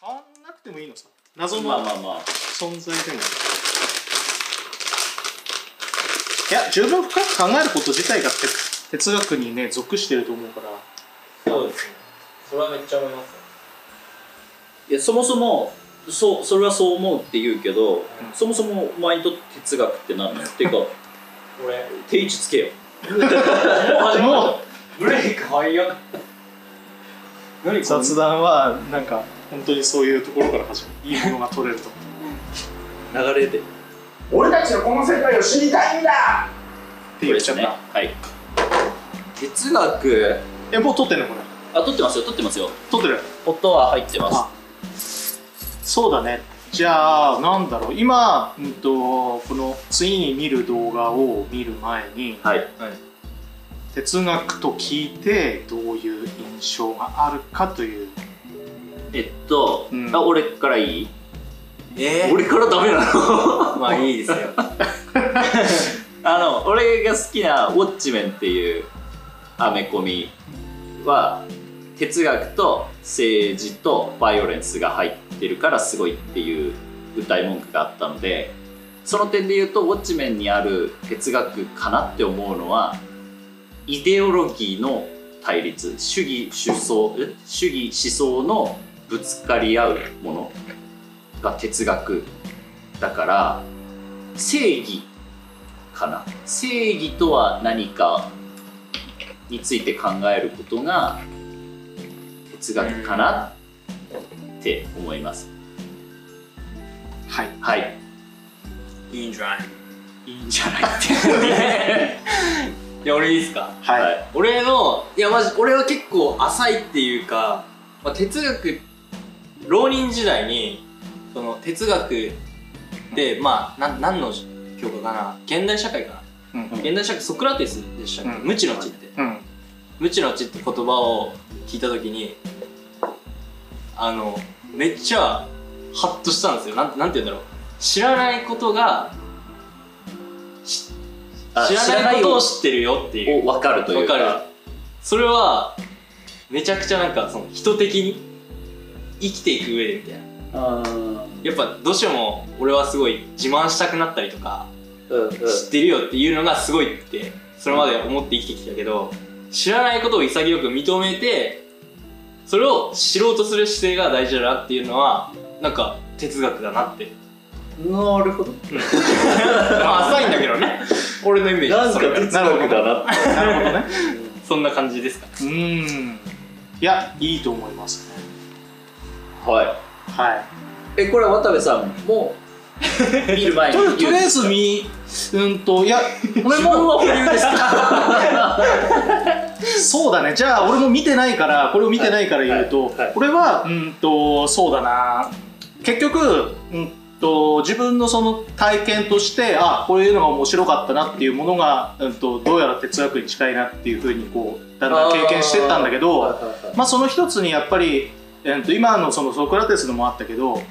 変わんなくてもいいのさ。謎のまあまあ。まあ存在でもいや十分深く考えること自体が哲哲学にね属してると思うから。そうですね。それはめっちゃ思いますいやそもそもそうそれはそう思うって言うけど、そもそもお前にとって哲学って何なのっていうか俺。定位置つけよ。もブレーク早っ。雑談はなんか本当にそういうところから始まるいいものが取れると。流れで。俺たちのこの世界を知りたいんだ！って言っちゃった、ねはい。哲学。えもう撮ってんのこれ。あ撮ってますよ撮ってますよ。撮ってる。音は入ってます。あそうだね。じゃあなんだろう。今、うん、とこの次に見る動画を見る前にはい。哲学と聞いてどういう印象があるかというえっと、うん。あ俺からいい？え？俺からダメなの？まあいいですよ。あの俺が好きな「ウォッチメン」っていうアメコミは哲学と政治とバイオレンスが入ってるからすごいっていう歌い文句があったのでその点で言うとウォッチメンにある哲学かなって思うのはイデオロギーの対立主義主想え？主義思想のぶつかり合うものが哲学だから正義かな。正義とは何かについて考えることが哲学かなって思います。はい。はい。いいんじゃない？いいんじゃないって。いや俺いいですか？はい、はい俺のいやマジ俺は結構浅いっていうか、まあ、哲学浪人時代にその哲学でまあなん何の教科かな？現代社会かな？うん。現代社会ソクラテスでしたっけ、うん。無知の知って。うん。無知の知って言葉を聞いた時にあのめっちゃハッとしたんですよ。なんなんて言うんだろう。知らないことが知らないことを知ってるよっていう。を分かるというか。わかる。それはめちゃくちゃなんかその人的に生きていく上でみたいな。やっぱどうしても俺はすごい自慢したくなったりとかうんうん。知ってるよっていうのがすごいってそれまで思って生きてきたけど知らないことを潔く認めてそれを知ろうとする姿勢が大事だなっていうのはなんか哲学だなって。なるほど。まあ浅いんだけどね。俺のイメージ。なんか哲学だな なるほどね。そんな感じですか。うーん。いやいいと思いますねはい。はい。えこれは渡部さんも 見る前にとりあえず見うんといや俺も。そうだね。じゃあ俺も見てないからこれを見てないから言うと、はいはい俺はうんとそうだな。結局うんと自分のその体験としてあこういうのが面白かったなっていうものが、うん、とどうやら哲学に近いなっていうふうにこうだんだん経験してったんだけどまあその一つにやっぱり、えー、と今のそのソクラテスのもあったけど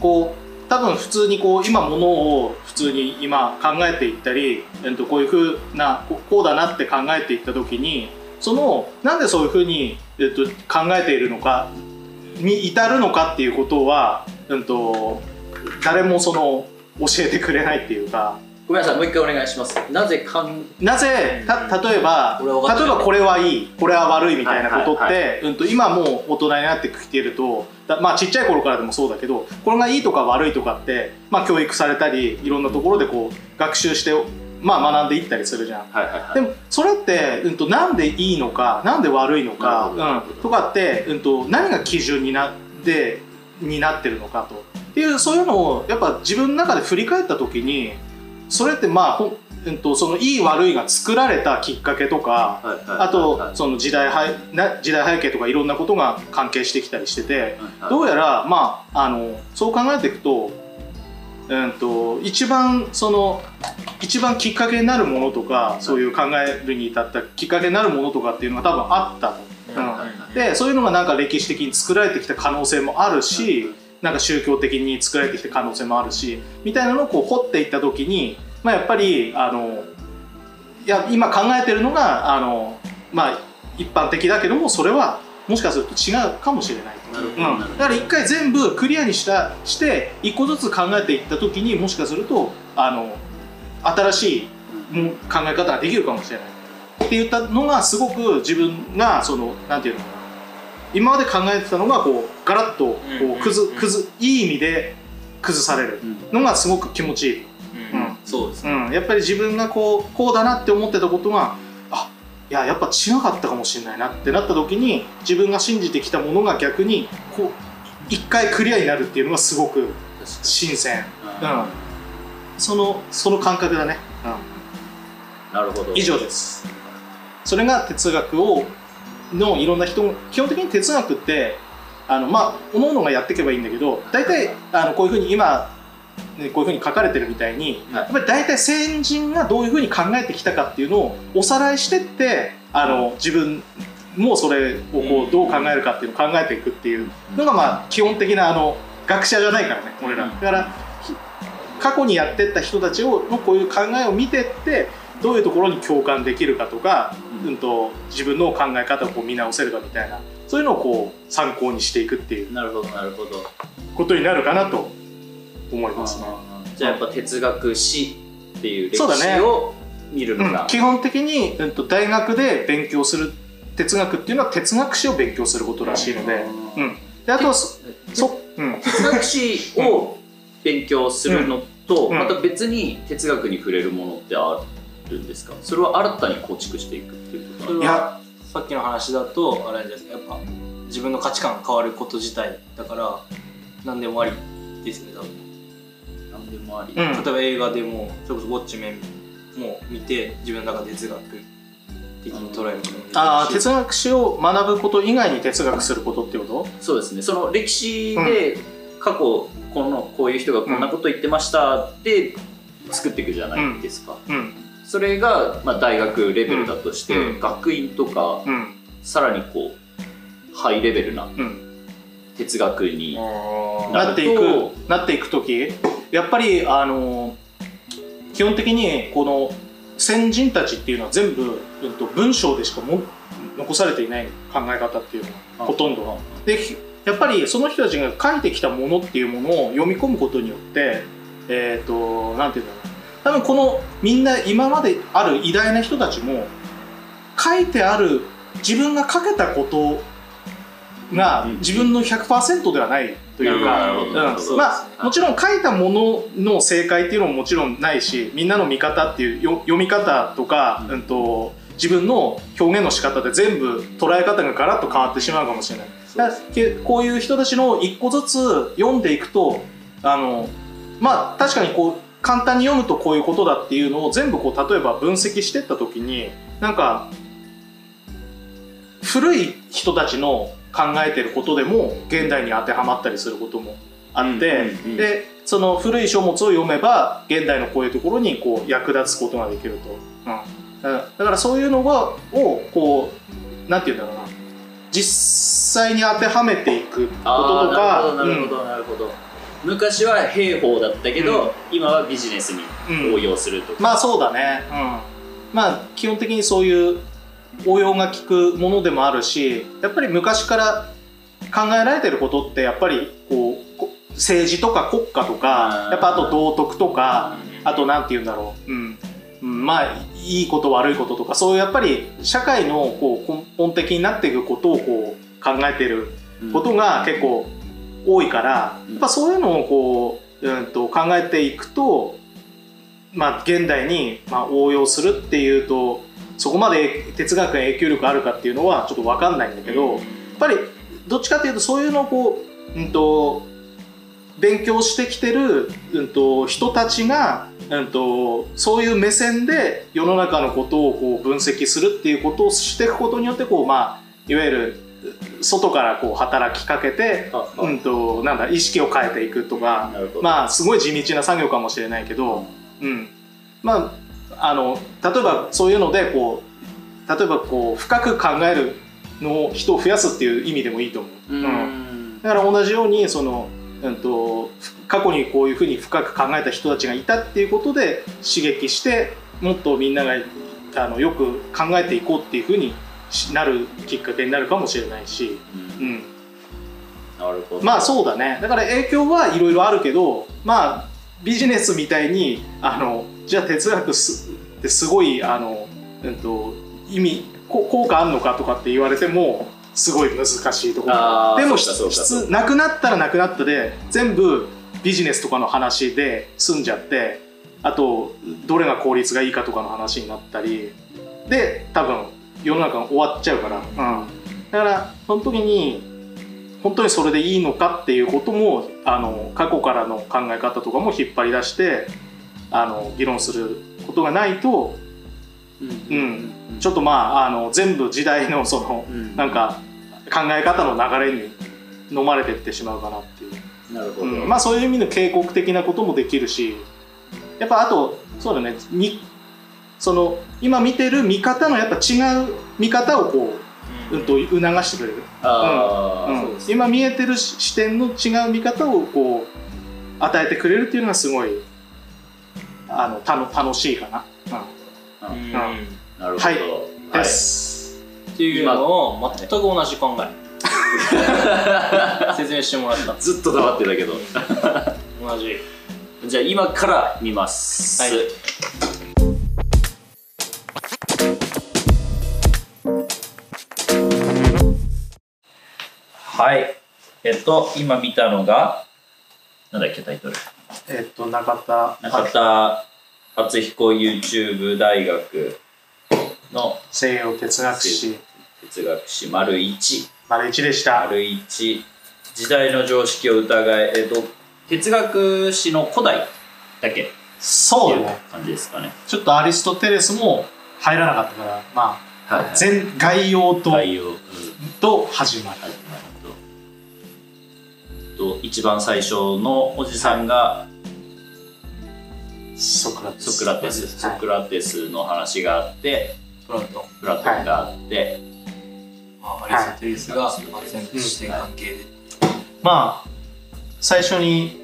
こう多分普通にこう今ものを普通に今考えていったり、えー、とこういうふうなこうだなって考えていった時にそのなんでそういうふうに、えー、と考えているのかに至るのかっていうことは、うん、と誰もその教えてくれないっていうか。ごめんなさいもう一回お願いします。なぜかんなぜた例えば例えばこれはいいこれは悪いみたいなことって、うん、と今もう大人になってきてるとだまあちっちゃい頃からでもそうだけどこれがいいとか悪いとかって、まあ、教育されたりいろんなところでこう学習して、まあ、学んでいったりするじゃん。はいはいはい。でもそれって、うん、となんでいいのかなんで悪いのか、うん、とかって、うん、と何が基準になってになってるのかと。っていうそういうのをやっぱ自分の中で振り返った時にそれってまあほん、うん、とそのいい悪いが作られたきっかけとかあとはいその時代時代背景とかいろんなことが関係してきたりしててはいどうやらまああのそう考えていくと,、うん、と一番その一番きっかけになるものとかそういう考えるに至ったきっかけになるものとかっていうのが多分あったと。うん。でそういうのがなんか歴史的に作られてきた可能性もあるし、なんか宗教的に作られてきた可能性もあるしみたいなのをこう掘っていった時に、まあ、やっぱりあのいや今考えてるのがあの、まあ、一般的だけどもそれはもしかすると違うかもしれないと。だから一回全部クリアにしたして一個ずつ考えていった時にもしかするとあの新しいうん。考え方ができるかもしれない。って言ったのがすごく自分がそのなんていうのかな今まで考えてたのがこうガラッとこうんう崩崩いい意味で崩される。のがすごく気持ちいい、うんうん。そうですね。うん、やっぱり自分がこうこうだなって思ってたことがあいややっぱ違かったかもしれないなってなった時に自分が信じてきたものが逆にこう一回クリアになるっていうのがすごく新鮮、うん、そのその感覚だね、なるほど。うん、以上です。それが哲学をのいろんな人基本的に哲学ってあのまあ各々がやっていけばいいんだけど大体あのこういうふうに今ね、こういうふうに書かれてるみたいに、はい。やっぱり大体先人がどういうふうに考えてきたかっていうのをおさらいしてってあの自分もそれをこうどう考えるかっていうのを考えていくっていうのがまあ基本的なあの学者じゃないからね俺ら。うん。だからひ過去にやってった人たちをのこういう考えを見てってどういうところに共感できるかとか、うん。うん、と自分の考え方をこう見直せるかみたいなそういうのをこう参考にしていくっていうなるほどなるほど。ことになるかなと思いますね。じゃあやっぱ哲学史っていう歴史を見るのうん。が、基本的に、うん、と大学で勉強する哲学っていうのは哲学史を勉強することらしいので,、ううん、であとはそそ、うん、哲学史を勉強するのと、うん。また別に哲学に触れるものってある？んですか？それは新たに構築していくっていうことそれいや。はさっきの話だとあれじゃないです。かやっぱ自分の価値観が変わること自体だから何でもありですね多分。何でもあり、うん。例えば映画でもそれこそ「ウォッチメン」も見て自分の中で哲学的に捉えることもできるし。あー哲学史を学ぶこと以外に哲学することってこと？そうですね。その歴史で過去このこういう人がこんなこと言ってましたって作っていくじゃないですか、うんそれが、まあ、大学レベルだとして、うん。学院とかうん。さらにこうハイレベルなうん。哲学になっていくなっていく時やっぱりあの基本的にこの先人たちっていうのは全部、うん、と文章でしかも残されていない考え方っていうのあはほとんどが。でひやっぱりその人たちが書いてきたものっていうものを読み込むことによってえっ、となんていうんだろう多分このみんな今まである偉大な人たちも書いてある自分が書けたことがうん。自分の100%ではないというか、うん。まあもちろん書いたものの正解っていうのももちろんないしみんなの見方っていうよ読み方とか、うん。うん、と自分の表現の仕方で全部捉え方がガラッと変わってしまうかもしれない。だこういう人たちの一個ずつ読んでいくとあのまあ確かにこう簡単に読むとこういうことだっていうのを全部こう例えば分析していった時になんか古い人たちの考えてることでも現代に当てはまったりすることもあって、うんうんうん。でその古い書物を読めば現代のこういうところにこう役立つことができると、うん、だだからそういうのがをこうなんて言うんだろうな。実際に当てはめていくこととあかあなるほどなるほどなるほど、昔は兵法だったけど、今はビジネスにうん。応用するとか、まあそうだね、うん、まあ基本的にそういう応用が効くものでもあるしやっぱり昔から考えられてることってやっぱりこうこ政治とか国家とかうん。やっぱあと道徳とかあとなんて言うんだろう、うん。うん、まあいいこと悪いこととかそういうやっぱり社会のこう根本的になっていくことをこう考えてるうんことが結構多いから、うん。やっぱそういうのをこう、うん、と考えていくと、まあ、現代にまあ応用するっていうとそこまで哲学が影響力あるかっていうのはちょっと分かんないんだけど、やっぱりどっちかっていうとそういうのをこう、うん、と勉強してきてる、うん、と人たちが、うん、とそういう目線で世の中のことをこう分析するっていうことをしていくことによってこう、まあ、いわゆる外からこう働きかけて、うん、となんだ意識を変えていくとか、まあすごい地道な作業かもしれないけど、うん、まああの例えばそういうのでこう例えばこう深く考えるのを人を増やすっていう意味でもいいと思う。うん。うん。だから同じようにその、うん、と過去にこういうふうに深く考えた人たちがいたっていうことで刺激してもっとみんながあのよく考えていこうっていうふうにしなるきっかけになるかもしれないし、ううん。ん、なるほど。まあそうだね。だから影響はいろいろあるけどまあビジネスみたいにあのじゃあ哲学すってすごいあの、うん、と意味こ効果あんのかとかって言われてもすごい難しいとこ。ろでも質なくなったらなくなったで全部ビジネスとかの話で済んじゃってあとどれが効率がいいかとかの話になったり。で多分世の中が終わっちゃうから、うん、だからその時に本当にそれでいいのかっていうこともあの過去からの考え方とかも引っ張り出してあの議論することがないと、うん、ちょっとまああの全部時代のそのうん。なんか考え方の流れに飲まれてってしまうかなっていう、なるほど、うん、まあそういう意味の警告的なこともできるしやっぱあとそうだね。にその今見てる見方のやっぱ違う見方をこう、うん、と促してくれる。ああ、うん。そうですね。今見えてる視視点の違う見方をこう与えてくれるっていうのがすごいあのたの楽しいかな、ううん。なるほど、はい。はい。ん、です、っていうのを全く同じ考え。説明してもらった。ずっと黙ってたけど。同じ。じゃあ今から見ます、はいはい。えっと今見たのがなんだっけタイトル。えっと中田中田敦彦 YouTube 大学の西洋哲学史。哲学史丸一。丸一でした。丸一。時代の常識を疑ええっと哲学史の古代だけ。そうだね感じですかね。ちょっとアリストテレスも入らなかったからまあはい全概要と概要、うん。と始まる。始まるとと一番最初のおじさんがソクラテス。ソクラテス、ソはいクラテスの話があってプラト。ンプラトンがあって、まあアリストテレスが、まあ、全部視点関係で、まあ最初に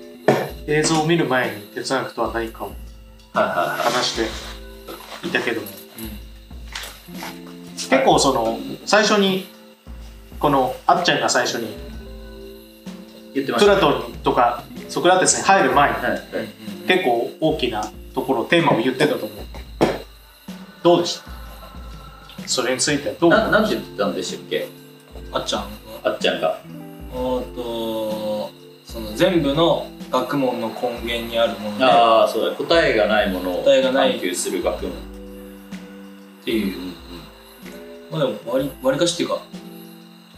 映像を見る前に哲学とは何かをはいはいはい。話していたけども。結構その最初にこのあっちゃんが最初に言ってました。プラトンとかソクラテスに入る前にはい。はい結構大きなところテーマを言ってたと思う。どうでした？それについてはどうななんて言ってたんでしたっけ？あっちゃんあっちゃんが。おーっとその全部の学問の根源にあるものでっああそうだ。答えがないものを答えがない。探求する学問。ていう。うんうん。まあでも割り割りかしっていうか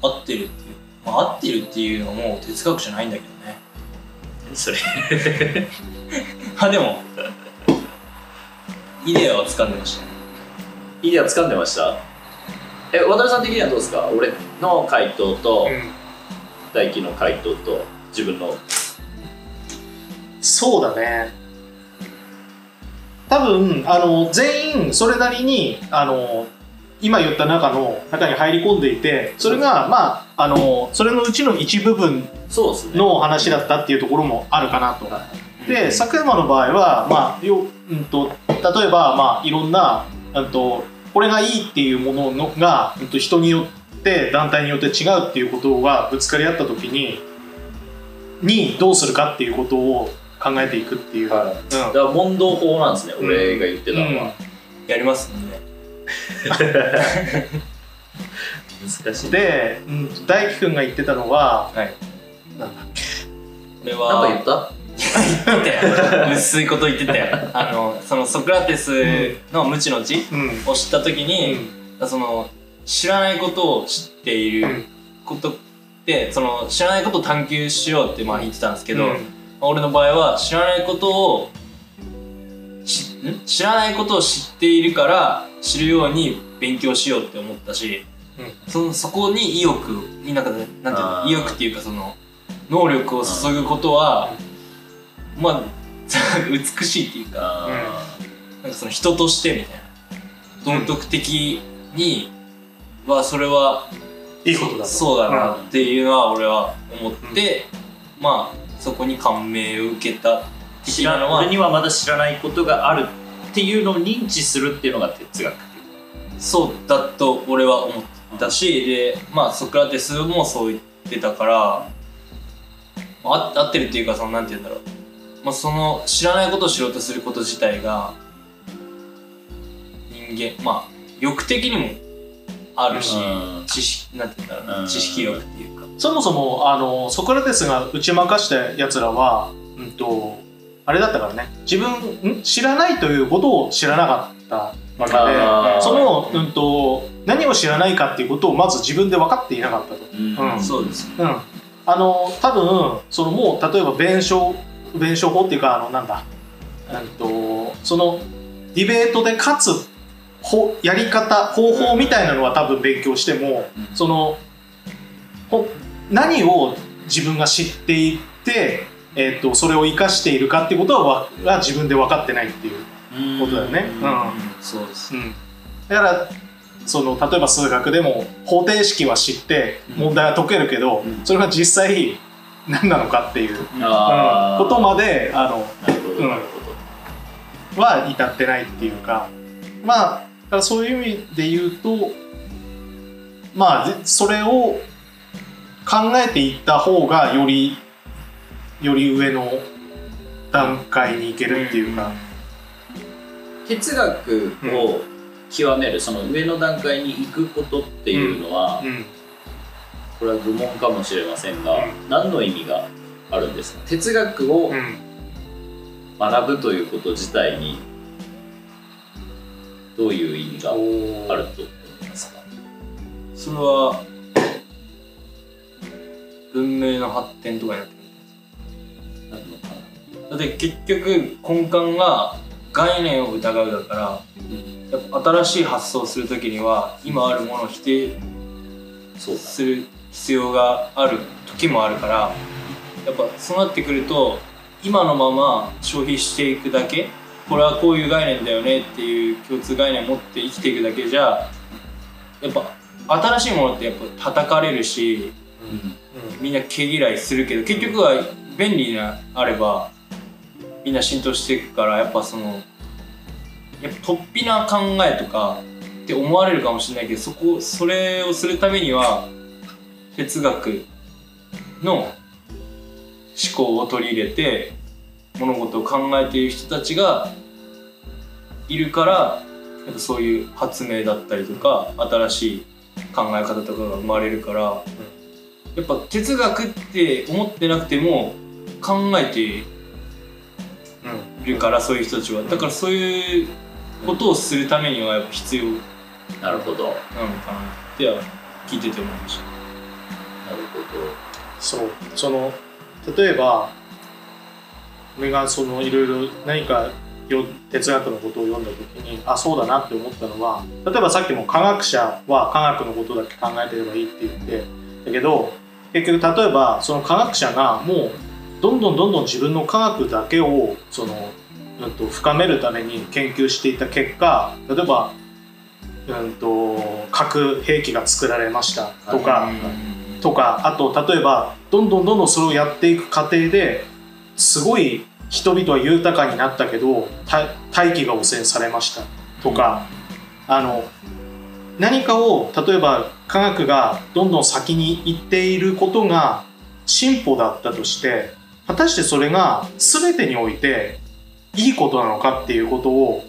合ってるっていうまあ合ってるっていうのはもう哲学じゃないんだけどね。それ。あでもイデアは掴んでましたね。イデア掴んでました？え渡辺さん的にはどうですか？俺の回答とうん。大輝の回答と自分の。そうだね。多分あの全員それなりにあの今言った中の中に入り込んでいてそれがまああのそれのうちの一部分の話だったっていうところもあるかなと。で佐久山の場合は、まあようん、と例えば、まあ、いろんな、うん、とこれがいいっていうもののが、うん、と人によって団体によって違うっていうことがぶつかり合った時ににどうするかっていうことを考えていくっていう。はい。だから問答法なんですね、うん俺が言ってたのは、やりますんで 難しい。うん、で、うん、大輝くんが言ってたのははい。なんだっけこれなんかは言った？言ってたよ薄いこと言ってたよあのそのソクラテスの無知の知うん。を知った時に、その知らないことを知っていることってその知らないことを探求しようってまあ言ってたんですけど、うん。俺の場合は知らないことを知らないことを知っているから知るように勉強しようって思ったし、うんそのそこに意欲になんかなんていうの意欲っていうかその能力を注ぐことは、まあ 美しいっていうかあなんかその人としてみたいな。道徳的にはそれはいいことだと。そうだなっていうのは俺は思って、まあそこに感銘を受けたー的知らなのは俺にはまだ知らないことがあるっていうのを認知するっていうのが哲学。そうだと俺は思ってだしでまあソクラテスもそう言ってたからあ合ってるっていうかそのなんて言うんだろう、まあ、その知らないことを知ろうとすること自体が人間まあ欲的にもあるし、うん。知識なんて言うんだろうな、うん。知識欲っていうか。そもそもあのソクラテスが打ち負かしたやつらは、うんと、あれだったからね。自分ん？知らないということを知らなかったわけでその、うん、と何を知らないかっていうことをまず自分で分かっていなかったと。うん。うん。そうですうん、あの多分そのもう例えば弁証弁証法っていうかあのなんだ、うん、とそのディベートで勝つほやり方方法みたいなのは多分勉強しても、うん。そのほ何を自分が知っていて、えー、とそれを生かしているかっていうことはわは自分で分かってないっていうことだよね。うん。そうです。うん、だからその例えば数学でも方程式は知って問題は解けるけど、うん。それが実際何なのかっていう、うん。ことまであのうん。は至ってないっていうか。まあだからそういう意味で言うとまあぜそれを考えていった方がよりより上の段階に行けるっていうか、哲学を極めるその上の段階に行くことっていうのは、うん。これは愚問かもしれませんが、う何の意味があるんですか？哲学をうん。学ぶということ自体にどういう意味があると思いますか？それは文明の発展とかになってくるなるのかな？だって結局根幹が概念を疑うだからやっぱ新しい発想をする時には今あるものを否定する必要がある時もあるからやっぱそうなってくると今のまま消費していくだけこれはこういう概念だよねっていう共通概念を持って生きていくだけじゃやっぱ新しいものってやっぱ叩かれるしうんみんな毛嫌いするけど結局は便利なあればみんな浸透していくからやっぱそのやっぱ突飛な考えとかって思われるかもしれないけどそこそれをするためには哲学の思考を取り入れて物事を考えている人たちがいるからやっぱそういう発明だったりとか新しい考え方とかが生まれるから、やっぱ哲学って思ってなくても考えているからそういう人たちは。だからそういうことをするためにはやっぱ必要。なのなるほど。なるかなっては聞いてて思いました。ほそう。その例えば俺がそのいろいろ何かよ哲学のことを読んだ時にあそうだなって思ったのは例えばさっきも科学者は科学のことだけ考えてればいいって言ってだけど結局例えばその科学者がもうどんどんどんどん自分の科学だけをその、うん、と深めるために研究していった結果例えば、うん、と核兵器が作られましたとか、とかあと例えばどんどんどんどんそれをやっていく過程ですごい人々は豊かになったけど大大気が汚染されましたとか、あの何かを例えば科学がどんどん先に行っていることが進歩だったとして果たしてそれが全てにおいていいことなのかっていうことを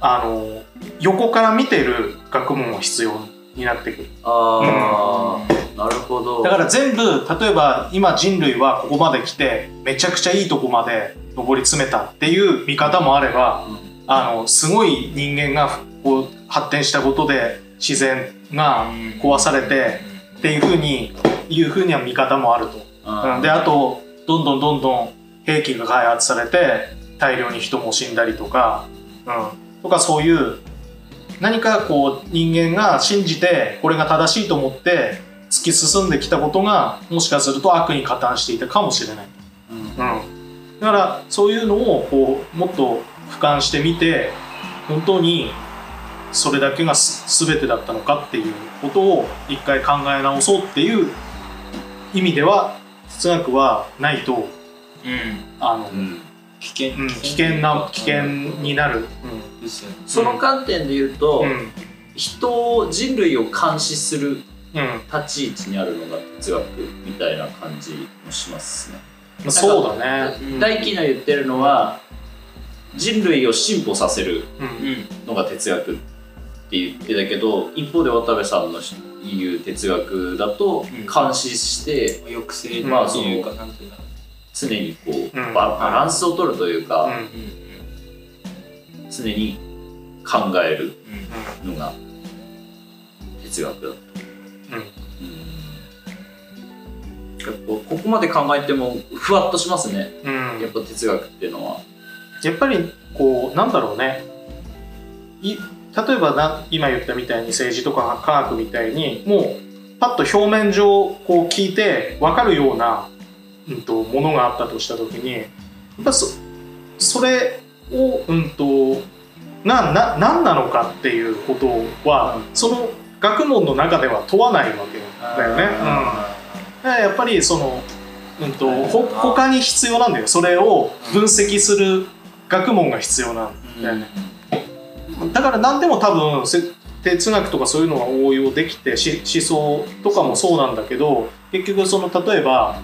あの横から見てる学問は必要になってくる。ああ、なるほど。だから全部例えば今人類はここまで来てめちゃくちゃいいとこまで上り詰めたっていう見方もあれば、あのすごい人間がこう発展したことで自然が壊されてっていうふうにいうふうには見方もあると。あうん。であとどんどんどんどん兵器が開発されて大量に人も死んだりとか、うん、とかそういう何かこう人間が信じてこれが正しいと思って突き進んできたことがもしかすると悪に加担していたかもしれない。うん、だからそういうのをこうもっと俯瞰してみて本当にそれだけがす全てだったのかっていうことを一回考え直そうっていう意味では哲学はないとうんあの、うん。危険、うん危険な危険になる。ですよね。その観点で言うと、うん。人を人類を監視するうん。立ち位置にあるのが哲学みたいな感じもしますね。まあそうだね。うん。大輝の言ってるのは人類を進歩させるのが哲学って言ってたけど一方で渡部さんの言う哲学だとうん。監視して抑制っていうまあか、そのなんていうんだろ常にこううん。ババランスを取るというか常に考えるうん。のが哲学だと。うん。やっぱここまで考えてもふわっとしますね。うん。やっぱ哲学っていうのは。やっぱりこうなんだろうね。い例えばな今言ったみたいに政治とか科学みたいにもうパッと表面上こう聞いて分かるような、うん、とものがあったとした時にやっぱそそれを、うん、となな何なのかっていうことはその学問の中では問わないわけだよね。うん。やっぱりその、うんとほ他に必要なんだよ。それを分析する学問が必要なんだよね、だから何でも多分せ哲学とかそういうのは応用できてし思想とかもそうなんだけど結局その例えば、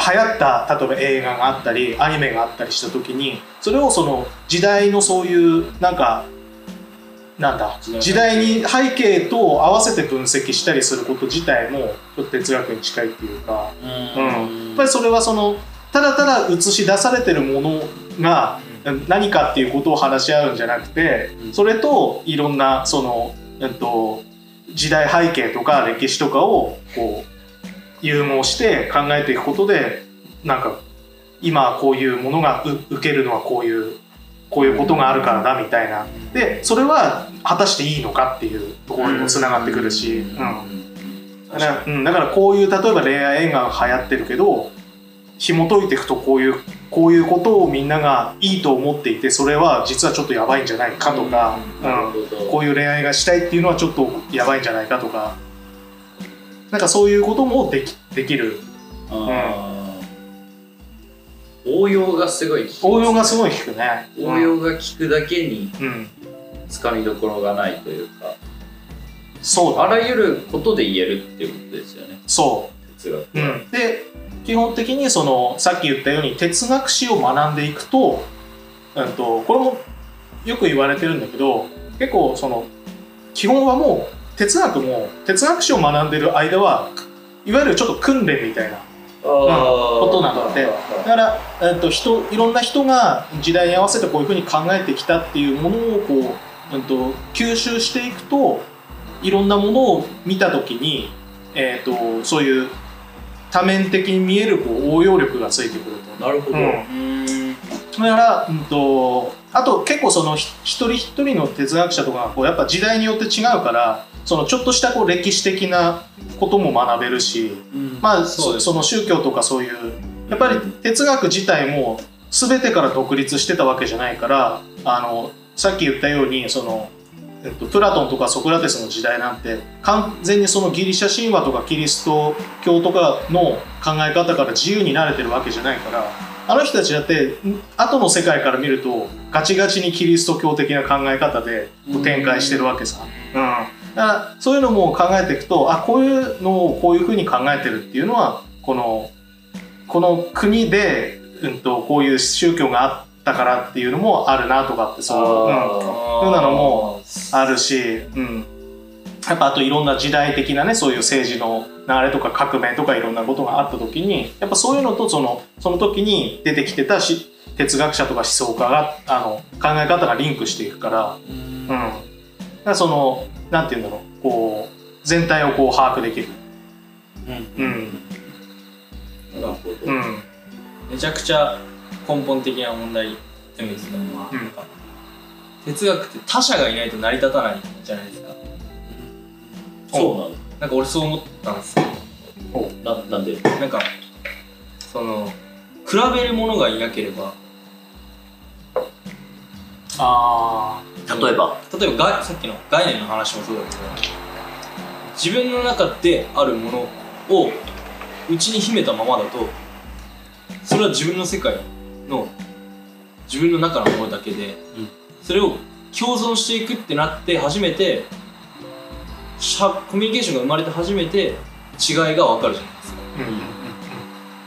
行った例えば映画があったりアニメがあったりした時にそれをその時代のそういうなんかなんだ時代に背景と合わせて分析したりすること自体もちょっと哲学に近いっていうか、うん、やっぱりそれはそのただただ映し出されてるものが何かっていうことを話し合うんじゃなくてそれといろんなその、えっと、時代背景とか歴史とかをこう融合して考えていくことでなんか今こういうものがう受けるのはこういうこういうことがあるからだみたいな。でそれは果たしていいのかっていうところにもつながってくるし、うん、だからうん、だからこういう例えば恋愛映画が流行ってるけど紐解いていくとこういうこういうことをみんながいいと思っていてそれは実はちょっとやばいんじゃないかとか、うん。こういう恋愛がしたいっていうのはちょっとやばいんじゃないかとかなんかそういうこともできできる。応用がすごい効きますね。応用がすごい効くね。応用が効くだけにうん、つかみどころがないというか。そうだ、あらゆることで言えるっていうことですよね。そう。哲学は、うん、で基本的にそのさっき言ったように哲学史を学んでいくと,、うん、とこれもよく言われてるんだけど結構その基本はもう哲学も哲学史を学んでる間はいわゆるちょっと訓練みたいなことなんだってだから、えっと、人いろんな人が時代に合わせてこういうふうに考えてきたっていうものをこう、うん、と吸収していくといろんなものを見た時に、えっとそういう多面的に見えるこう応用力がついてくると。なるほど、うん。だから、うん、とあと結構そのひ一人一人の哲学者とかがこうやっぱ時代によって違うからそのちょっとしたこう歴史的なことも学べるし、まあその宗教とかそういうやっぱり哲学自体も全てから独立してたわけじゃないからあのさっき言ったようにその、えっと、プラトンとかソクラテスの時代なんて完全にそのギリシャ神話とかキリスト教とかの考え方から自由になれてるわけじゃないからあの人たちだってん後の世界から見るとガチガチにキリスト教的な考え方で展開してるわけさ。うんだからそういうのも考えていくとあこういうのをこういうふうに考えてるっていうのはこのこの国で、うん、とこういう宗教があったからっていうのもあるなとかってそう,、うん、そういうなのもあるし、うん、やっぱあといろんな時代的なねそういう政治の流れとか革命とかいろんなことがあった時にやっぱそういうのとそのその時に出てきてたし哲学者とか思想家があの考え方がリンクしていくから。うん、だからそのなんて言うんだろう。こう全体をこう把握できる。うん。なるほど、うん。めちゃくちゃ根本的な問題でもいいですけど、まあうん。なんか哲学って他者がいないと成り立たないじゃないですか。そうなの。なんか俺そう思ったんですよななんで？なんかその比べるものがいなければ。あ例えば。例えばがさっきの概念の話もそうだけど自分の中であるものを内に秘めたままだとそれは自分の世界の自分の中のものだけで、それを共存していくってなって初めてしゃコミュニケーションが生まれて初めて違いが分かるじゃないですか。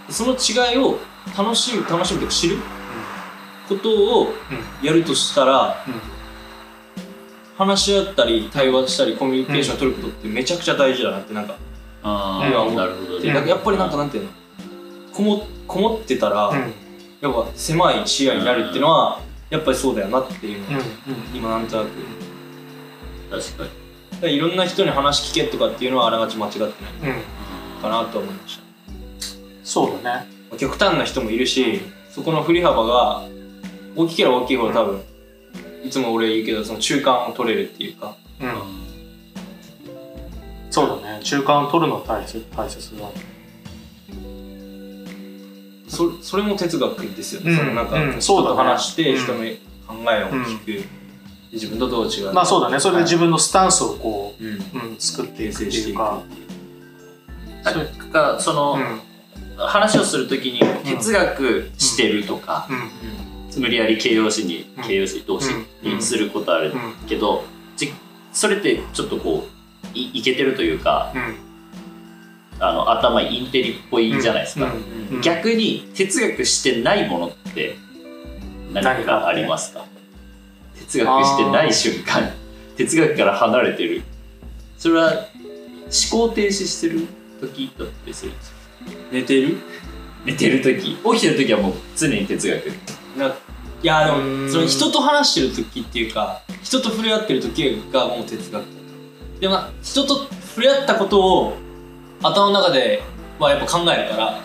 その違いを楽しむ楽しむというか知ることをやるとしたら、話し合ったり対話したりコミュニケーションを取ることってめちゃくちゃ大事だなってなんかあうんあなるほどやっぱりなんかなんていうの？こもこもってたら、やっぱ狭い視野になるっていうのはやっぱりそうだよなっていうのを今なんとなく。確かに。だからいろんな人に話聞けとかっていうのはあながち間違ってない。かなと思いました。そうだね。極端な人もいるしそこの振り幅が大きければ大きいほど多分いつも俺言うけどその中間を取れるっていうか。うん。そうだね。中間を取るのは大切大切だ。そそれも哲学ですよね、うん。そのなんかうん。人そうだね。と話してうん。人の考えを聞く、自分とどう違うまあそうだね。それで自分のスタンスをこうん。う、うん、作っていくっていうか。あか。その、うん。話をするときに哲学してるとか、うん無理やり形容詞に、うん。形容詞動詞うんにすることあるうん。けど、じそれってちょっとこういいけてるというかうん。あの頭インテリっぽいじゃないですか、うん。逆に哲学してないものって何かありますか？哲学してない瞬間哲学から離れてる。それは思考停止してる時だったりするんですか？寝てる？寝てる時。起きてる時はもう常に哲学ないやでうん。もその人と話してる時っていうか人と触れ合ってる時がもう哲学でも人と触れ合ったことを頭の中で、まあ、やっぱ考えるから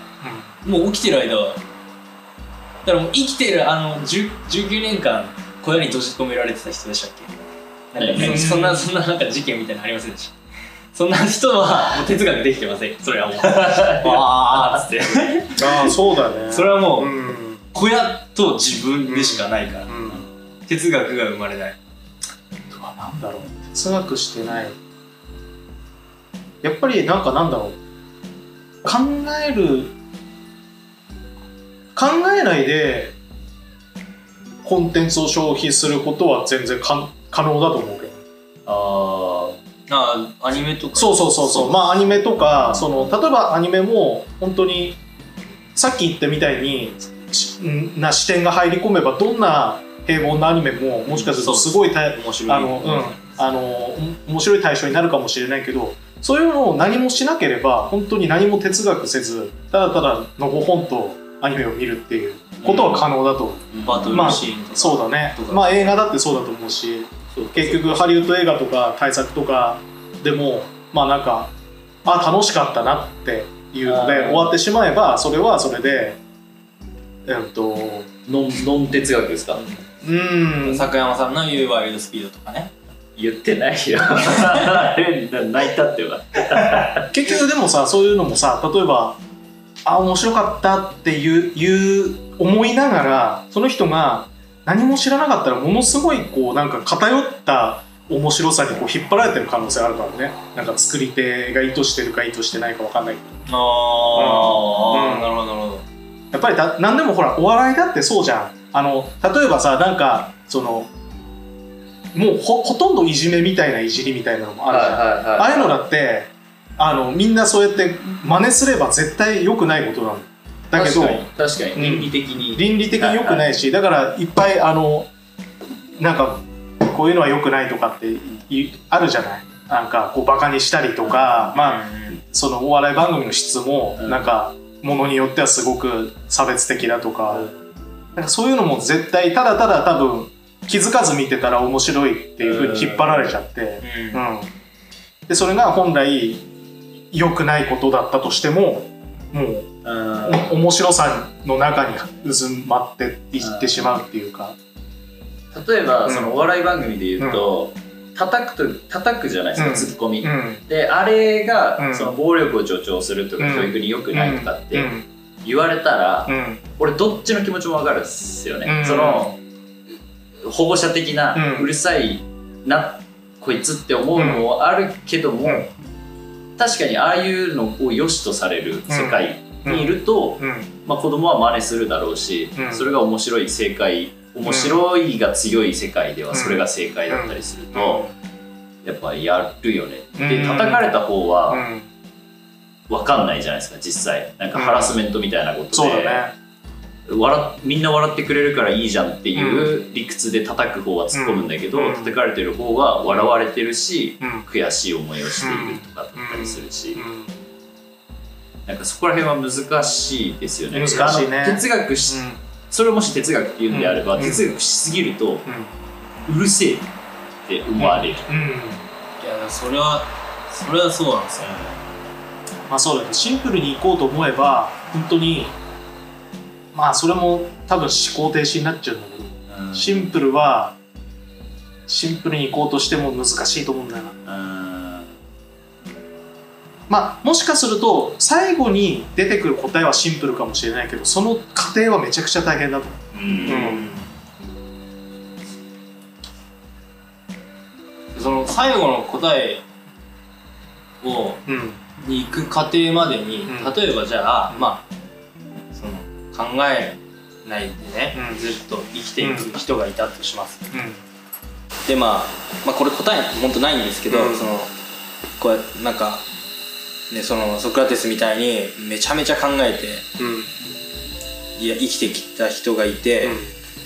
もう起きてる間はだからもう生きてるあの10 19年間小屋に閉じ込められてた人でしたっけ？なんかそんなそんななんか事件みたいなのありませんでした。そんな人はもう哲学できてません。それはもう。あ あっつって。ああそうだね。それはもううん小屋と自分でしかないから、うん。哲学が生まれない。とはなんだろう。哲学してない。やっぱりなんかなんだろう。考える。考えないで。コンテンツを消費することは全然か可能だと思うけど。あああアニメとか。そうそうそうそう。まあアニメとかその例えばアニメも本当にさっき言ったみたいにな視点が入り込めばどんな平凡なアニメももしかするとすごいた面白いあの、うん、あの、お面白い対象になるかもしれないけど、そういうのを何もしなければ、本当に何も哲学せず、ただただのほほんとアニメを見るっていうことは可能だと。思う。バトルシーンとか、そうだね。まあ映画だってそうだと思うし、結局ハリウッド映画とか大作とかでも、まあなんか、あ、楽しかったなっていうので終わってしまえば、それはそれで、えっと、ノンノン哲学ですか？うん、坂山さんの言うワイルドスピードとかね。言ってないよ。泣いたっては 結局でもさそういうのもさ例えばあ面白かったっていういう思いながらその人が何も知らなかったらものすごいこうなんか偏った面白さにこう引っ張られてる可能性あるからね。なんか作り手が意図してるか意図してないか分かんないけど。あうん。なるほどなるほどやっぱりだ何でもほらお笑いだってそうじゃん。あの例えばさなんかそのもうほほとんどいじめみたいないじりみたいなのもあるじゃん、ああいうのだってあのみんなそうやって真似すれば絶対良くないことなの。だけど確かに確かに。うん。倫理的に、倫理的に良くないしだからいっぱいあのなんかこういうのは良くないとかっていあるじゃない。なんかこうバカにしたりとか、まあそのお笑い番組の質もうん。なんかものによってはすごく差別的だとか,、なんかそういうのも絶対ただただ多分気づかず見てたら面白いっていうふうに引っ張られちゃって、うん。うん、でそれが本来良くないことだったとしてももう面白さの中に渦まっていってしまうっていうか、例えば、うん。そのお笑い番組で言うと、叩くと叩くじゃないですか、うん。ツッコミ、うん。であれが、うん。その暴力を助長するとか、うん。教育に良くないとかってうん。言われたら、うん。俺どっちの気持ちもわかるっすよね、うん。その保護者的な、ううんるさいなこいつって思うのもあるけども、うん。確かにああいうのを良しとされる世界にいると、うん。まあ、子供は真似するだろうし、うん。それが面白い正解面白いが強い世界ではそれが正解だったりすると、やっぱやるよね。でうん。叩かれた方うはん。分かんないじゃないですか実際。なんかハラスメントみたいなことで、笑っみんな笑ってくれるからいいじゃんっていう理屈で叩く方は突っ込むんだけど、うん。叩かれてる方は笑われてるし、うん。悔しい思いをしているとかだったりするし、うん。なんかそこら辺は難しいですよね。難しいね。哲学し、それをもし哲学っていうんであれば、うん。哲学しすぎると、うん。うるせえって思われる。うん。いやそれはそれはそうなんですよまあそうだねシンプルに行こうと思えば本当にまあそれも多分思考停止になっちゃうんだけどうん。シンプルはシンプルに行こうとしても難しいと思うんだよな。うんまあもしかすると最後に出てくる答えはシンプルかもしれないけどその過程はめちゃくちゃ大変だと思う。んう、うん。その最後の答えをうん。に行く過程までに、うん。例えばじゃあ、うんまあその考えないでね、うん。ずっと生きていく人がいたとします、うん。で、まあ、まあこれ答え本当ないんですけど、うん。そのこうやってなんか、ね、そのソクラテスみたいにめちゃめちゃ考えてうん。いや生きてきた人がいて、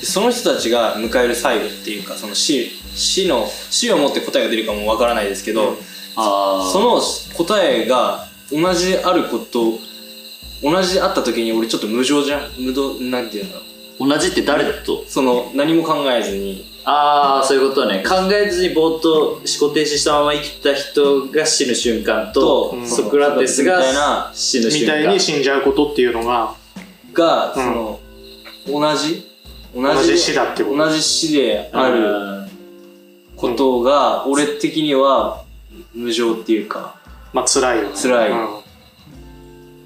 でその人たちが迎える最後っていうかその死死の死をもって答えが出るかもわからないですけど、うん。あー。その答えが同じであること同じであった時に俺ちょっと無情じゃん。無道なんていうんだろう。同じって誰と？その何も考えずにああそういうことね。考えずにぼーっと思考停止したまま生きた人が死ぬ瞬間と、うん。ソクラテスがみたいな死ぬ瞬間。みたいに死んじゃうことっていうのがが、うん。その同じ同同じ死だってこと。同じ死であるることが俺的には無情っていうかまあ辛いよね。辛い。うん。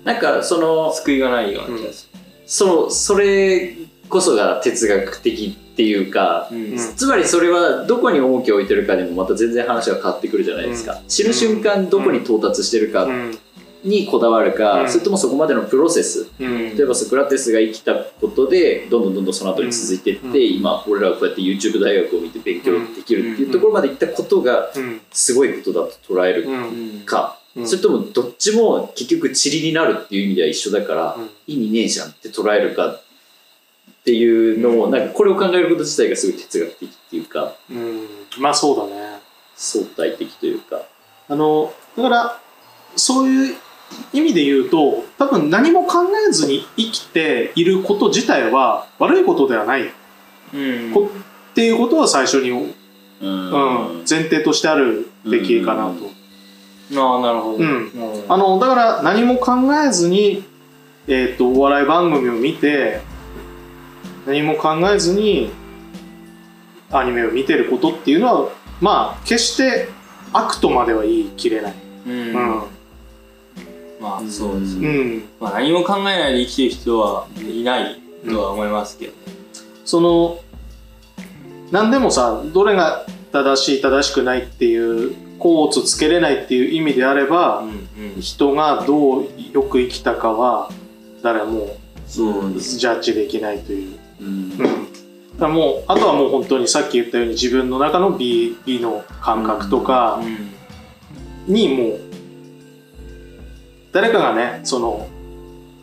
なんかその救いがないような気がすそのそれこそが哲学的っていうか、る、うん。うんつまりそれはどこに重きを置いてるかでもまた全然話が変わってくるじゃないですか、死ぬ瞬間どこに到達してるかうん。にこだわるか、うん。それともそこまでのプロセス。うん。例えばソクラテスが生きたことでどんどんどんどんその後に続いていって、うん。今俺らはこうやって YouTube 大学を見て勉強できるっていうところまでいったことがうん。すごいことだと捉えるうん。か、うん。それともどっちも結局塵になるっていう意味では一緒だから、うん。意味ねえじゃんって捉えるかっていうのをなんかこれを考えること自体がすごい哲学的っていうかうん。まあそうだね。相対的というか。あのだからそういう意味で言うと多分何も考えずに生きていること自体は悪いことではない。うん。こっていうことは最初に、うん。うん前提としてあるべきかなと。うん。ああなるほど、うん。あのだから何も考えずに、えー、とお笑い番組を見て何も考えずにアニメを見てることっていうのはまあ決して悪とまでは言い切れない。うん。うん。まあそうですうね、ん。まあ、何も考えないで生きてる人はいないとは思いますけどね、その何でもさどれが正しい正しくないっていう甲乙つけれないっていう意味であれば、うんうん。人がどうよく生きたかは誰もジャッジできないという。うん。うん、だからもうあとはもう本当にさっき言ったように自分の中の美美の感覚とかにもう誰かがねその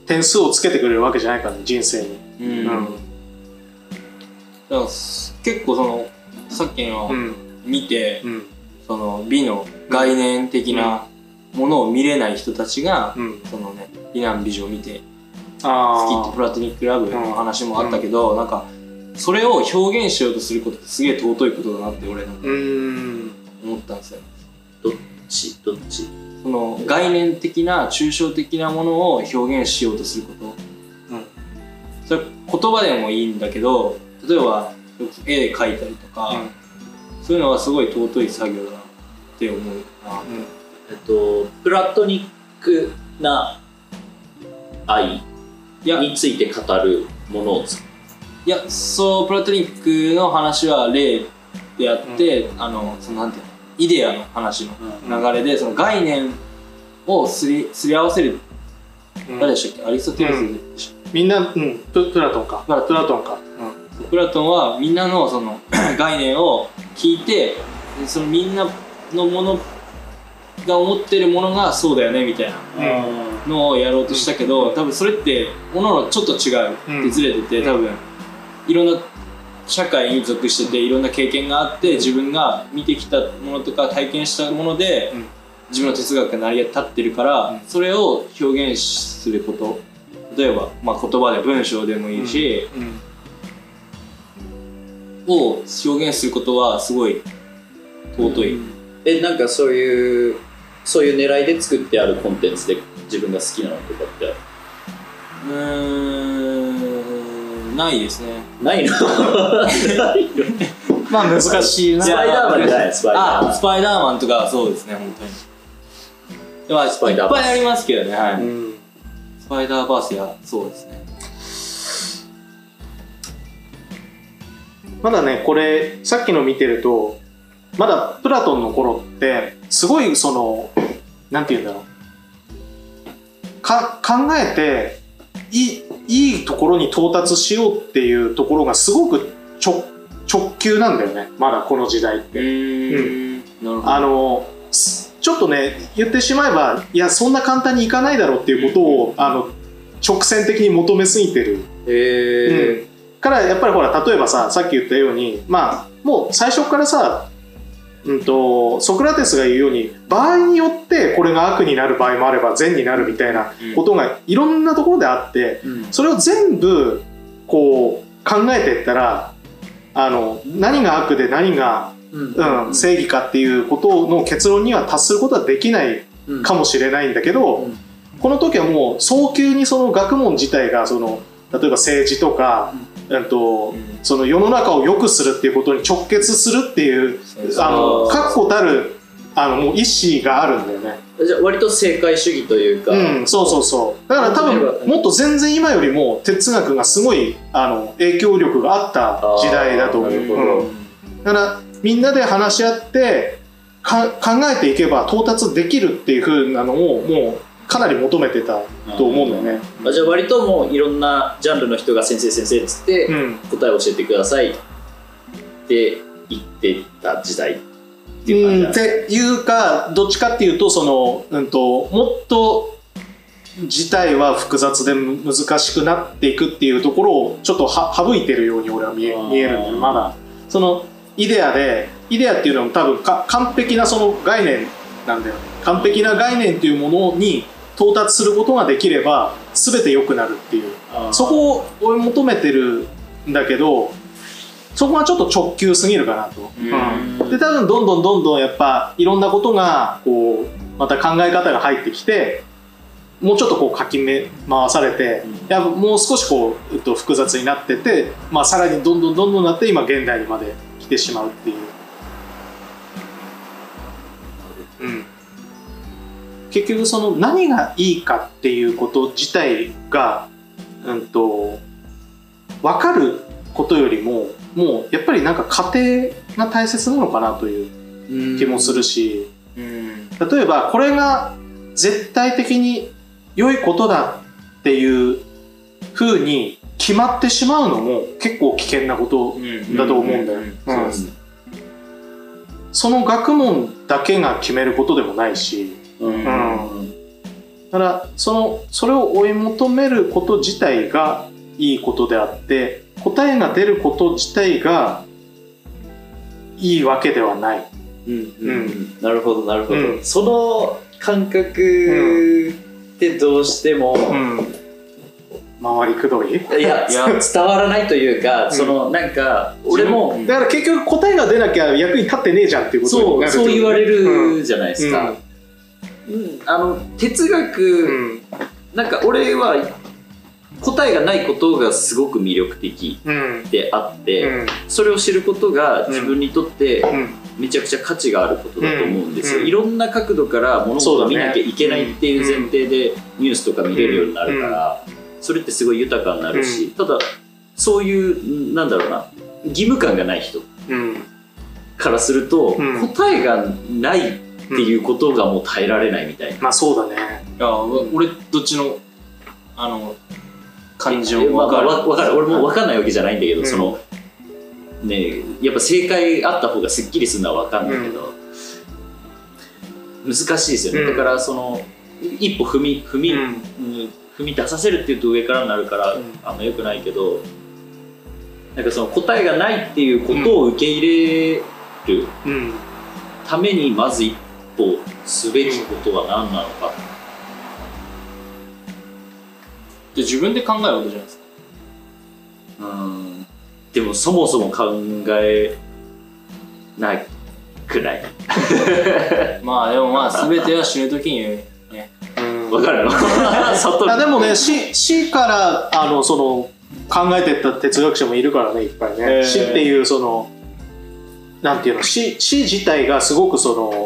点数をつけてくれるわけじゃないからね人生に。うん、うん。うんだからす結構そのさっきのうん。見て、うん。その美の概念的なものを見れない人たちが、うん、そのね美男美女を見てあ好きってプラトニックラブの話もあったけど、なんかそれを表現しようとすることってすげえ尊いことだなって俺なんか思ったんですよ。どっち？どっち？その概念的な抽象的なものを表現しようとすること、うん。それ言葉でもいいんだけど例えば絵で描いたりとか、そういうのはすごい尊い作業だなって思うな、えっとプラトニックな愛？について語るものをついやそうプラトニックの話は例であって、あのそのなんていうのイデアの話の流れで、その概念をすりすり合わせる、うん。誰でしたっけ？アリストテレスでしたっみんな、うん、ププラトンか。プラトン。プラトンか、けプラトンはみんなのその 概念を聞いてでそのみんなのものが思ってるものがそうだよねみたいなのをやろうとしたけど多分それっておのおのちょっと違ううんでずれてて多分いろんな社会に属してていろんな経験があって自分が見てきたものとか体験したものでうん。自分の哲学が成り立ってるから、うん。それを表現すること。例えば、まあ、言葉で文章でもいいし、うん。を表現することはすごい尊い、えなんかそういうそういう狙いで作ってあるコンテンツで自分が好きなのとかってうーんないですね。ないの？ないのまあ難しいな。スパイダーマンじゃない？スパイダーマン。あスパイダーマンとかそうですね本当に。でまあスパイダーバース。いっぱいありますけどね、はい。うん。スパイダーバースやそうですね。まだねこれさっきの見てるとまだプラトンの頃ってすごいそのなんて言うんだろう。か考えていいいいところに到達しようっていうところがすごく直直球なんだよね。まだこの時代って。うん。あのすちょっとね言ってしまえばいやそんな簡単にいかないだろうっていうことをあの直線的に求めすぎてる。へうん。からやっぱりほら例えばささっき言ったようにまあもう最初からさ、うん、とソクラテスが言うように場合によってこれが悪になる場合もあれば善になるみたいなことがいろんなところであってうん。それを全部こう考えていったらあの何が悪で何が、うん。うん、正義かっていうことの結論には達することはできないうん。かもしれないんだけど、うん。この時はもう早急にその学問自体がその例えば政治とか、うん。とその世の中を良くするっていうことに直結するっていうあの確固たるあのもう意思があるんだよね。じゃあ割と正解主義というか、うん、そうそうそう。だから多分もっと全然今よりも哲学がすごいあの影響力があった時代だと思う。うん。だからみんなで話し合ってか考えていけば到達できるっていう風なのをもうかなり求めてたと思うんだよね。あじゃあ割ともういろんなジャンルの人が先生先生っつってうん。答えを教えてくださいって言ってた時代っていう感じうん、ていうかどっちかっていうとその、うん、ともっと事態は複雑でむ難しくなっていくっていうところをちょっとは省いてるように俺は見え見えるんだよまだ。そのイデアでイデアっていうのも多分か完璧なその概念なんだよね。完璧な概念っていうものに到達することができれば全て良くなるっていう。そこを追い求めてるんだけどそこがちょっと直球すぎるかなと。うん。で多分どんどんどんどんやっぱいろんなことがこうまた考え方が入ってきてもうちょっとこうかきめ回されて、うん。いやもう少しこう、えっと、複雑になってて、まあ、さらにどんどんどんどんなって今現代にまで来てしまうっていう。うん結局その何がいいかっていうこと自体が、うん、と分かることよりももうやっぱりなんか家庭が大切なのかなという気もするし。うん。例えばこれが絶対的に良いことだっていう風に決まってしまうのも結構危険なことだと思うんだよ。その学問だけが決めることでもないし。うんだからそのそれを追い求めること自体がいいことであって答えが出ること自体がいいわけではない。うんうん。なるほどなるほど、うん。その感覚ってどうしても、うん、回りくどい？いや いや伝わらないというか、そのなんか俺もだから結局答えが出なきゃ役に立ってねえじゃんっていうことにそうなるそう言われうんるじゃないですか、うんあの哲学、うん。なんか俺は答えがないことがすごく魅力的うん。であって、うん。それを知ることが自分にとってうん。めちゃくちゃ価値があることだと思うんですよ、うん。いろんな角度から物事を見なきゃいけないっていう前提でニュースとか見れるようになるから、それってすごい豊かになるし、ただそういうなんだろうな義務感がない人うん。からすると、うん。答えがないっていうことがもう耐えられないみたいな。まあそうだね。いやわ俺どっちのあの感情まあまあも分かる、わわかる。俺も分かんないわけじゃないんだけど、うん。そのねやっぱ正解あった方がすっきりするのは分かんないけど、難しいですよね、うん。だからその一歩踏み踏み、うん。うん踏み出させるっていうと上からになるから、うん。あんまよくないけどなんかその答えがないっていうことを受け入れるうん。ためにまず一歩すべきことは何なのか、じゃあ自分で考えることじゃないですか。うん。でもそもそも考えなくない？まあでもまあ全ては死ぬ時にね。うん。わかるの？でもね死死からあのその考えてった哲学者もいるからねいっぱいね、死っていうそのなんていうの？死死自体がすごくその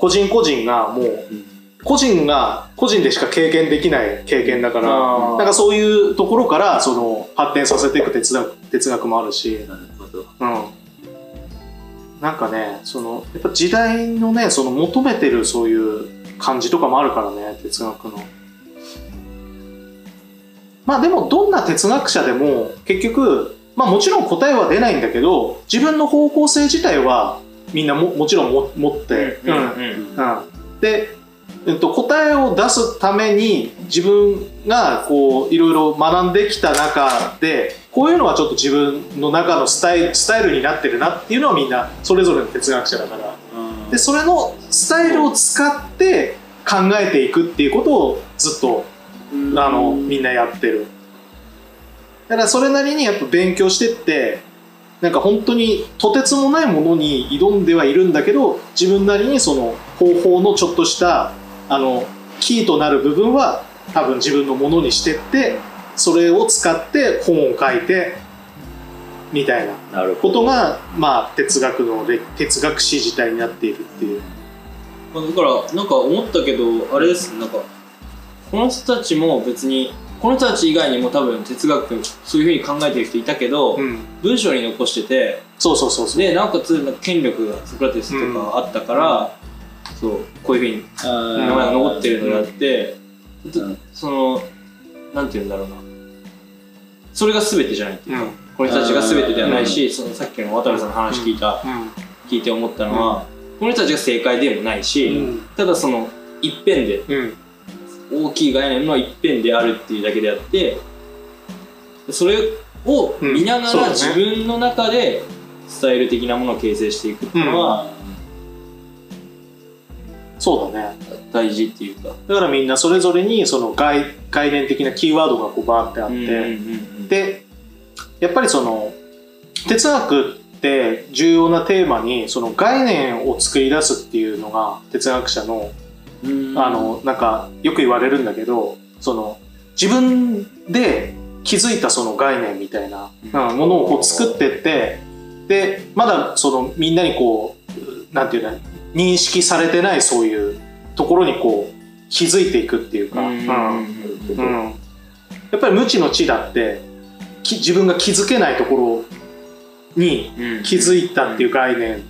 個人個人がもう個人が個人でしか経験できない経験だからなんかそういうところからその発展させていく哲学哲学もあるし、なるほど。うん、なんかねそのやっぱ時代のねその求めてるそういう感じとかもあるからね哲学の。まあでもどんな哲学者でも結局まあもちろん答えは出ないんだけど自分の方向性自体はみんなももちろんも持って、うんうんうん。で、えっと、答えを出すために自分がこういろいろ学んできた中でこういうのはちょっと自分の中のスタイルスタイルになってるなっていうのはみんなそれぞれの哲学者だから。でそれのスタイルを使って考えていくっていうことをずっとあのみんなやってる。だからそれなりにやっぱ勉強してってなんか本当にとてつもないものに挑んではいるんだけど自分なりにその方法のちょっとしたあのキーとなる部分は多分自分のものにしてってそれを使って本を書いてみたいなことがまあ哲学のれ哲学史自体になっているっていう。まあだからなんか思ったけどあれですなんかこの人たちも別にこの人たち以外にも多分哲学そういうふうに考えてる人いたけど、うん、文章に残しててそうそうそう。でなおかつ権力がソクラテスとかあったから、そうこういうふうに名前が残ってるのであって、うん。そのなんて言うんだろうな。それが全てじゃないっていうか、うん。この人たちが全てではないし、そのさっきの渡部さんの話聞いた、う聞いて思ったのは、この人たちが正解でもないし、ん。ただその一辺でうん大きい概念の一辺であるっていうだけであってそれを見ながら自分の中でスタイル的なものを形成していくっていうのはそうだね。大事っていうか。だからみんなそれぞれにその概概念的なキーワードがこうバーってあって、うんうんうんでやっぱりその哲学って重要なテーマにその概念を作り出すっていうのが哲学者のうんあのなんかよく言われるんだけどその自分で気づいたその概念みたいな、うん。ものをこう作ってってでまだそのみんなにこうなんていうの認識されてないそういうところにこう気づいていくっていうか、うん。うん。うん。やっぱり無知の知だってき自分が気づけないところにうん。気づいたっていう概念、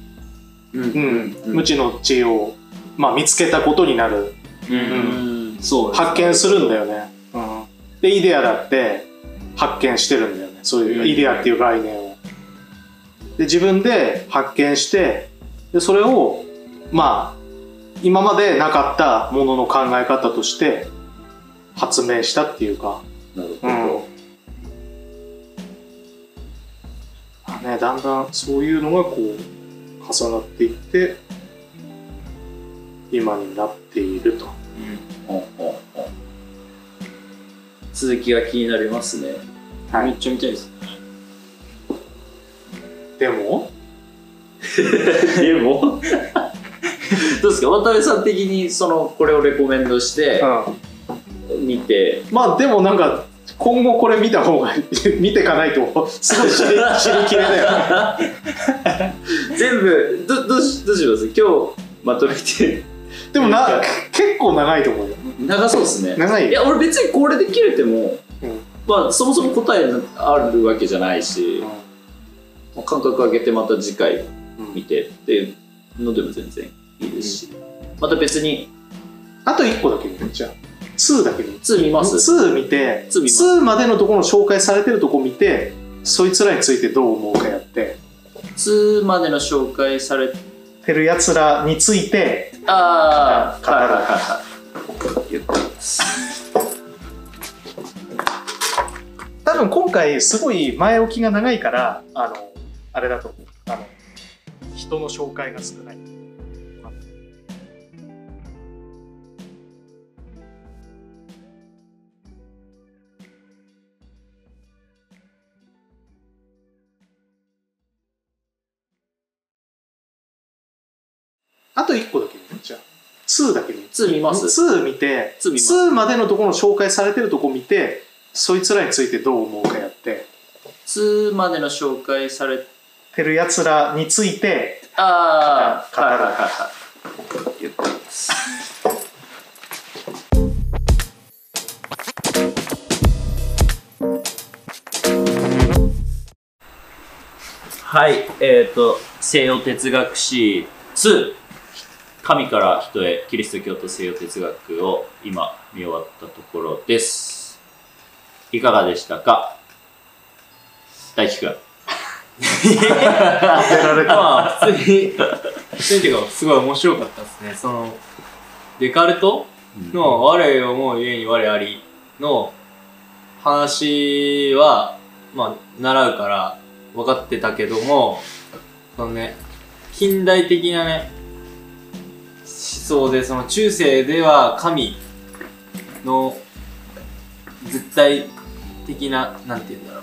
うん。うん。無知の知を、まあ、見つけたことになる。うん。うん。そう発見するんだよね、うん、でイデアだって発見してるんだよね。そういうイデアっていう概念を。で自分で発見してでそれをまあ今までなかったものの考え方として発明したっていうか、なるほうん。どまあね、だんだんそういうのがこう重なっていって今になっていると。ほん。続きが気になりますね。はい。めっちゃ見たいです。でも？でも？どうですか？渡辺さん的にそのこれをレコメンドしてうん。見て。まあでもなんか今後これ見た方が 見ていかないと。すごい知りきれだよ。全部どどうしどうします？今日まとめてでもな結構長いと思うよ。長そうですね。長いよ。いや俺別にこれで切れても、うん。まあそもそも答えあるわけじゃないし、まあ感覚上げてまた次回うん。見てっていうのでも全然いいですし、また別にあと1個だけ見るじゃあ。2だけ見る2見ます。2見て2見ます。2までのところの紹介されてるとこ見てそいつらについてどう思うかやって。つまでの紹介されてるやつらについてああ語るはいはいはいはい言ってます。多分今回すごい前置きが長いからあのあれだと思う。あの人の紹介が少ないあと1個だけ見るじゃあ。2だけ見る2見ます。2見て2見ます。2までのところの紹介されてるとこ見てそいつらについてどう思うかやって。つまでの紹介されてるやつらについてああはい。はい。はい。はい。言ってますはい。えっ、ー、と西洋哲学史2神から人へキリスト教と西洋哲学を今見終わったところです。いかがでしたか？大輝くんまあ普通に普通にっていうかすごい面白かったですね。そのデカルトの「我を思うゆえに我あり」の話はまあ習うから分かってたけどもそのね近代的なね思想でその中世では神の絶対的ななんて言うんだろ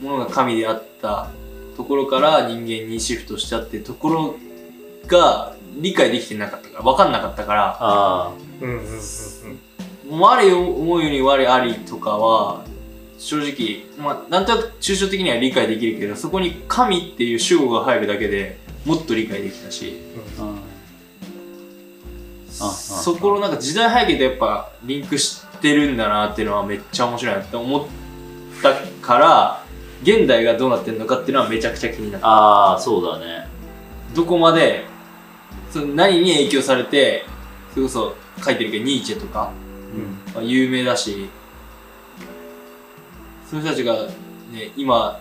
う。なものが神であったところから人間にシフトしたってところが理解できてなかったから分かんなかったからあ。うんうんうんうん。我を思うように我ありとかは正直、まあ、なんとなく抽象的には理解できるけどそこに神っていう主語が入るだけでもっと理解できたし。あああそこのなんか時代背景とやっぱリンクしてるんだなっていうのはめっちゃ面白いなって思ったから現代がどうなってるのかっていうのはめちゃくちゃ気になった。ああそうだね。どこまでその何に影響されてそれこそ書いてるけどニーチェとか、まあ、有名だしその人たちがね今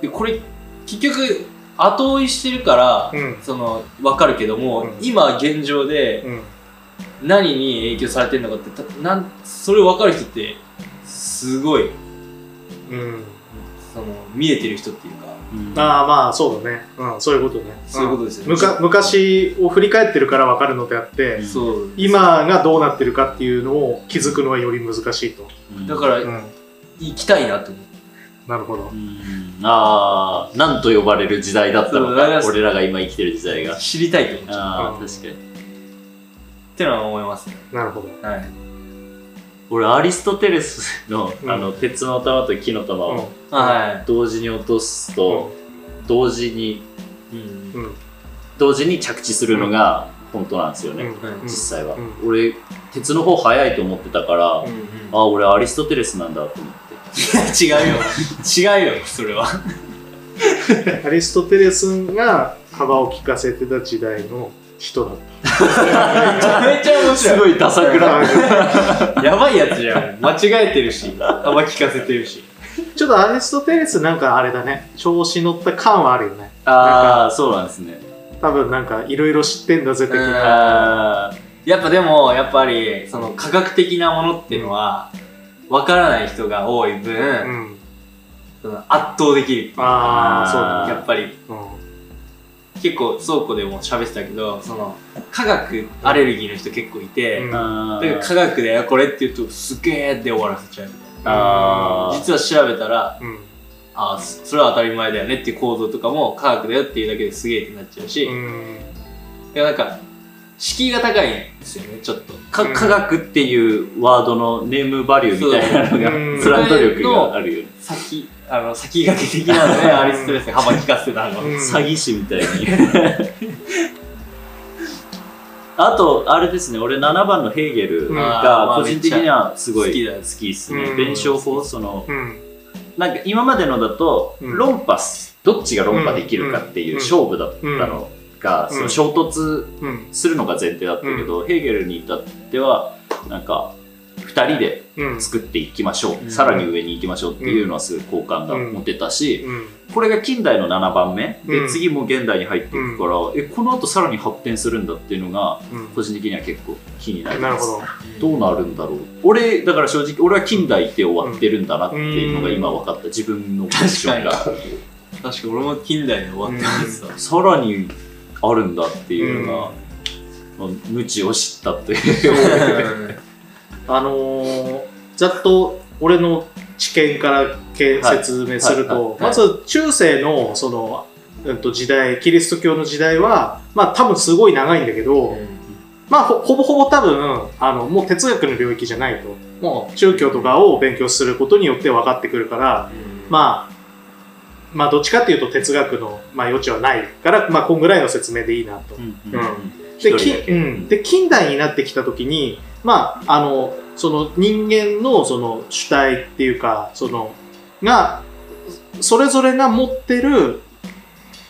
でこれ結局後追いしてるから、うん。その分かるけども、うん。今現状でうん。何に影響されてるのかってたなんそれを分かる人ってすごい。うん。その見えてる人っていうか。うん。ああまあそうだね、うん、そういうことね。そういうことですよね。むか昔を振り返ってるから分かるのであって、今がどうなってるかっていうのを気づくのはより難しいと、うんだからうん、行きたいなと思うなるほど。うん。ああ何と呼ばれる時代だったのか。俺らが今生きてる時代が。知りたいと思っちゃう。うん。ああ確かに。ってのは思いますね。なるほど。はい。俺アリストテレスの,、うん。あの鉄の玉と木の玉うん。をは同時に落とすと、同時にいうん。うん同時に着地するのが本当なんですよね、実際は、うん。俺鉄の方早いと思ってたから、うん。うん。あ俺アリストテレスなんだと思っていや違うよ。違うよそれは。アリストテレスが幅を利かせてた時代の人だっめちゃめちゃ面白い。すごいダサくなたやばいやつじゃん。間違えてるし。幅利かせてるし。ちょっとアリストテレスなんかあれだね。調子乗った感はあるよね。ああそうなんですね。多分なんかいろいろ知ってんだぜ的うん。なあやっぱでもやっぱりその科学的なものっていうのは分からない人が多い分、うん。その圧倒できるああそうだね。やっぱり。うん。結構倉庫でも喋ってたけどその科学アレルギーの人結構いて、うん。だから科学だよこれって言うとすげえで終わらせちゃうみたいあー。な実は調べたらうん。ああそそれは当たり前だよねっていう構造とかも科学だよっていうだけですげえってなっちゃうし、うん。でなんか敷居が高いんですよねちょっと。かうん。科学っていうワードのネームバリューみたいなのがうん。ブランド力があるよね。先あの先駆け的なので アリストテレスが幅利かせてたの。が、うん。詐欺師みたいに。あとあれですね俺7番のヘーゲルうん。が個人的にはすごい好きですね。うん。弁証法そのうん。なんか今までのだとうん。論破す。どっちが論破できるかっていう勝負だったのがうん。その衝突うん。するのが前提だったけど、ヘーゲルに至ってはなんか2人でうん。作っていきましょう、うん。さらに上に行きましょうっていうのはすごい好感が持てたし、うん。これが近代の7番目。で、うん。次も現代に入っていくから、えこの後さらに発展するんだっていうのがうん。個人的には結構気になりなるますほど。どうなるんだろう。俺だから正直俺は近代で終わってるんだなっていうのが今分かった。自分のポジションが。確かに俺も近代で終わってますさ、さらにあるんだっていうのが、まあ無知を知ったという。あのーざっと俺の知見から説明すると、まず中世のその、うん、と時代キリスト教の時代はまあ多分すごい長いんだけど、まあほほぼほぼ多分あのもう哲学の領域じゃないと。もう宗教とかを勉強することによって分かってくるからまあまあどっちかっていうと哲学の、まあ、余地はないから、まあ、こんぐらいの説明でいいなと。うんで近代になってきた時にまああのその人間のその主体っていうかそのがそれぞれが持ってる